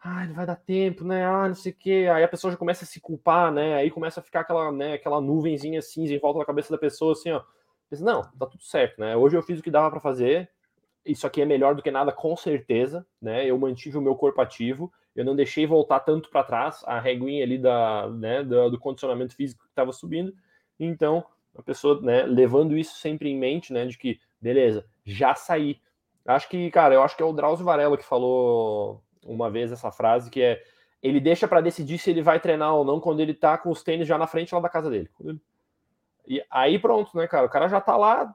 Ah, não vai dar tempo, né? Ah, não sei o quê. Aí a pessoa já começa a se culpar, né? Aí começa a ficar aquela, né, aquela nuvenzinha cinza em volta da cabeça da pessoa, assim, ó. Pensa, não, tá tudo certo, né? Hoje eu fiz o que dava para fazer, isso aqui é melhor do que nada, com certeza, né? Eu mantive o meu corpo ativo, eu não deixei voltar tanto para trás a reguinha ali da, né, do, do condicionamento físico que estava subindo. Então, a pessoa, né, levando isso sempre em mente, né, de que, beleza, já saí. Acho que, cara, eu acho que é o Drauzio Varela que falou uma vez essa frase que é ele deixa para decidir se ele vai treinar ou não quando ele tá com os tênis já na frente lá da casa dele. E aí pronto, né, cara? O cara já tá lá,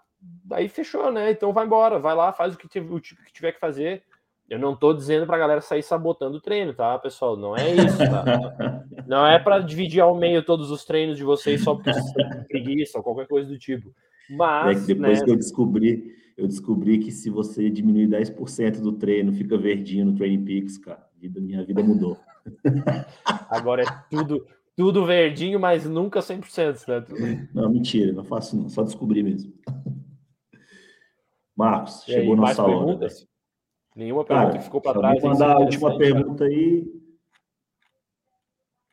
aí fechou, né? Então vai embora, vai lá, faz o que tiver que fazer. Eu não tô dizendo pra galera sair sabotando o treino, tá, pessoal? Não é isso, tá? *laughs* Não é para dividir ao meio todos os treinos de vocês só porque vocês estão preguiça ou qualquer coisa do tipo. Mas. É que depois né, que eu descobri, eu descobri que se você diminuir 10% do treino, fica verdinho no Training Peaks, cara. Minha vida mudou. *laughs* Agora é tudo, tudo verdinho, mas nunca 100%, né? Tudo... Não, mentira, não faço não, só descobri mesmo. Marcos, e chegou aí, nossa hora. Perguntas? Nenhuma pergunta Cara, que ficou para trás. Vou mandar a última pergunta aí.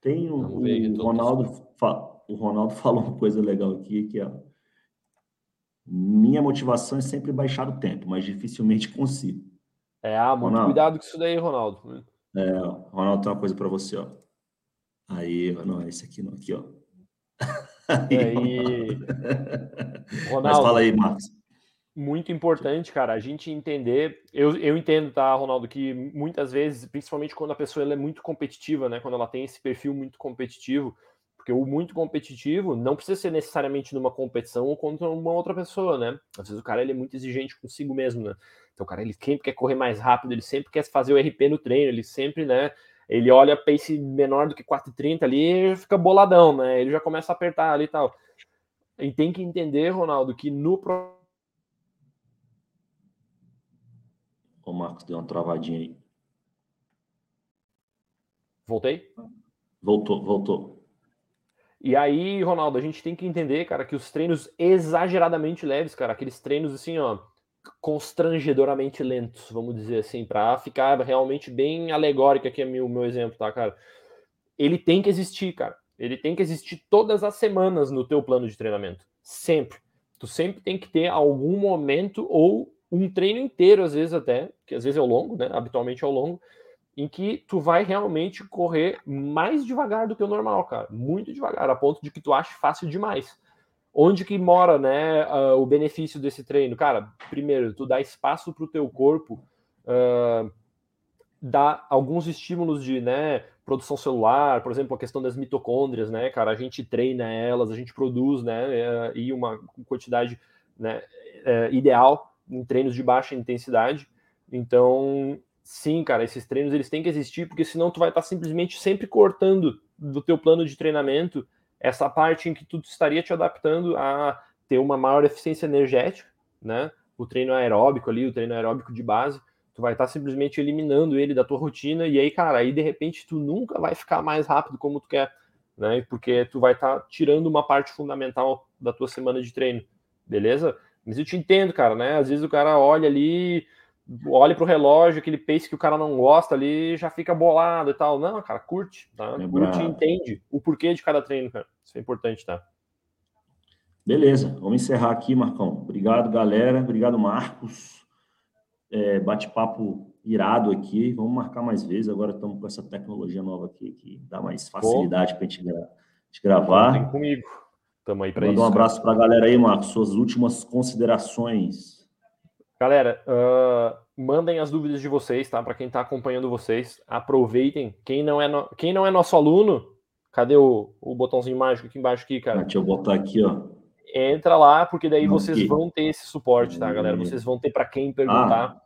Tem um, o, Ronaldo, o *laughs* Ronaldo falou uma coisa legal aqui, que é minha motivação é sempre baixar o tempo, mas dificilmente consigo. É, ah, muito Ronaldo, cuidado com isso daí, Ronaldo. É, Ronaldo, tem uma coisa para você, ó. Aí, não, esse aqui não, aqui, ó. *laughs* Aí, aí... Ronaldo, Mas fala aí, Marcos muito importante, cara, a gente entender. Eu, eu entendo, tá, Ronaldo, que muitas vezes, principalmente quando a pessoa é muito competitiva, né? Quando ela tem esse perfil muito competitivo, porque o muito competitivo não precisa ser necessariamente numa competição ou contra uma outra pessoa, né? Às vezes o cara ele é muito exigente consigo mesmo, né? Então cara ele sempre quer correr mais rápido, ele sempre quer fazer o RP no treino, ele sempre, né? Ele olha pace menor do que 4,30 ali e fica boladão, né? Ele já começa a apertar ali e tal. E tem que entender, Ronaldo, que no O Marcos deu uma travadinha aí. Voltei? Voltou, voltou. E aí, Ronaldo, a gente tem que entender, cara, que os treinos exageradamente leves, cara, aqueles treinos assim, ó, constrangedoramente lentos, vamos dizer assim, para ficar realmente bem alegórico aqui é o meu exemplo, tá, cara? Ele tem que existir, cara. Ele tem que existir todas as semanas no teu plano de treinamento. Sempre. Tu sempre tem que ter algum momento ou um treino inteiro, às vezes até, que às vezes é o longo, né? Habitualmente é o longo, em que tu vai realmente correr mais devagar do que o normal, cara. Muito devagar, a ponto de que tu ache fácil demais. Onde que mora, né, uh, o benefício desse treino? Cara, primeiro, tu dá espaço para o teu corpo uh, dar alguns estímulos de, né, produção celular, por exemplo, a questão das mitocôndrias, né, cara, a gente treina elas, a gente produz, né, uh, e uma quantidade, né, uh, ideal em treinos de baixa intensidade. Então, sim, cara, esses treinos eles têm que existir, porque senão tu vai estar simplesmente sempre cortando do teu plano de treinamento essa parte em que tu estaria te adaptando a ter uma maior eficiência energética, né? O treino aeróbico ali, o treino aeróbico de base, tu vai estar simplesmente eliminando ele da tua rotina e aí, cara, aí de repente tu nunca vai ficar mais rápido como tu quer, né? Porque tu vai estar tirando uma parte fundamental da tua semana de treino, beleza? Mas eu te entendo, cara, né? Às vezes o cara olha ali, olha pro relógio, aquele pace que o cara não gosta ali, já fica bolado e tal. Não, cara, curte, tá? É curte e entende o porquê de cada treino, cara. Isso é importante, tá? Beleza, vamos encerrar aqui, Marcão. Obrigado, galera. Obrigado, Marcos. É, Bate-papo irado aqui. Vamos marcar mais vezes. Agora estamos com essa tecnologia nova aqui que dá mais facilidade para a gente, gente gravar. Contem comigo. Tamo aí para isso. um abraço para a galera aí, Marcos. Suas últimas considerações. Galera, uh, mandem as dúvidas de vocês, tá? Para quem está acompanhando vocês, aproveitem. Quem não é, no... quem não é nosso aluno, cadê o, o botãozinho mágico aqui embaixo aqui, cara? Deixa eu botar aqui, ó. Entra lá, porque daí vocês aqui. vão ter esse suporte, tá, galera? Vocês vão ter para quem perguntar.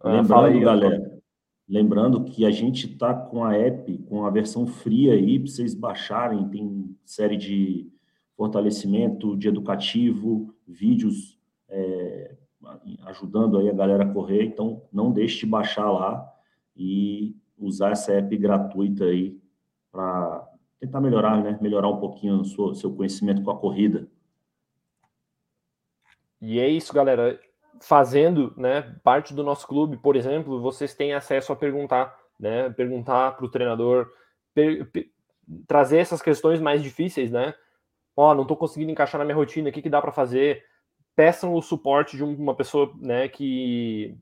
Ah, lembrando, aí, galera, lembrando que a gente tá com a app, com a versão fria aí, para vocês baixarem, tem série de fortalecimento de educativo, vídeos é, ajudando aí a galera a correr. Então, não deixe de baixar lá e usar essa app gratuita aí para tentar melhorar, né? Melhorar um pouquinho o seu, seu conhecimento com a corrida. E é isso, galera. Fazendo, né, parte do nosso clube, por exemplo, vocês têm acesso a perguntar, né? Perguntar para o treinador, trazer essas questões mais difíceis, né? Ó, oh, não estou conseguindo encaixar na minha rotina, o que, que dá para fazer? peçam o suporte de uma pessoa né, que,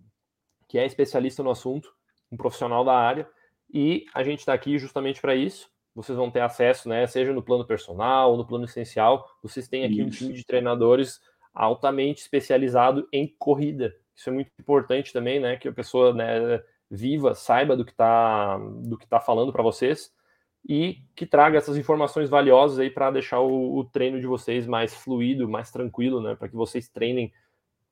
que é especialista no assunto, um profissional da área, e a gente está aqui justamente para isso. Vocês vão ter acesso, né, seja no plano personal ou no plano essencial, vocês têm aqui isso. um time de treinadores altamente especializado em corrida. Isso é muito importante também, né, que a pessoa né, viva, saiba do que está do que tá falando para vocês e que traga essas informações valiosas aí para deixar o, o, treino de vocês mais fluido, mais tranquilo, né? Para que vocês treinem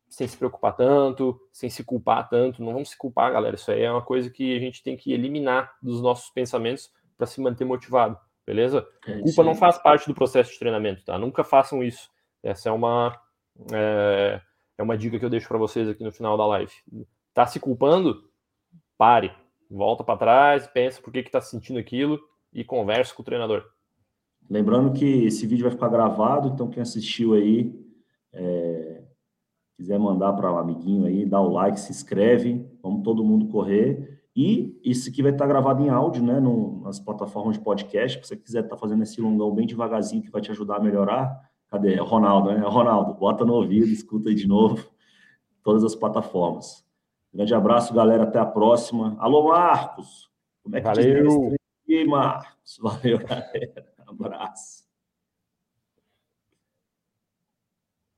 sem se preocupar tanto, sem se culpar tanto. Não vamos se culpar, galera. Isso aí é uma coisa que a gente tem que eliminar dos nossos pensamentos para se manter motivado, beleza? É Culpa não faz parte do processo de treinamento, tá? Nunca façam isso. Essa é uma é, é uma dica que eu deixo para vocês aqui no final da live. Tá se culpando? Pare, volta para trás, pensa por que que tá sentindo aquilo e converse com o treinador. Lembrando que esse vídeo vai ficar gravado, então quem assistiu aí, é, quiser mandar para um amiguinho aí, dá o like, se inscreve, vamos todo mundo correr. E isso aqui vai estar gravado em áudio, né, no, nas plataformas de podcast. Se você quiser estar fazendo esse longão bem devagarzinho, que vai te ajudar a melhorar. Cadê? É o Ronaldo, né? É Ronaldo, bota no ouvido, escuta aí de novo. Todas as plataformas. Grande abraço, galera. Até a próxima. Alô, Marcos. Como é que Valeu. Aí, Marcos? Valeu, galera. Um abraço.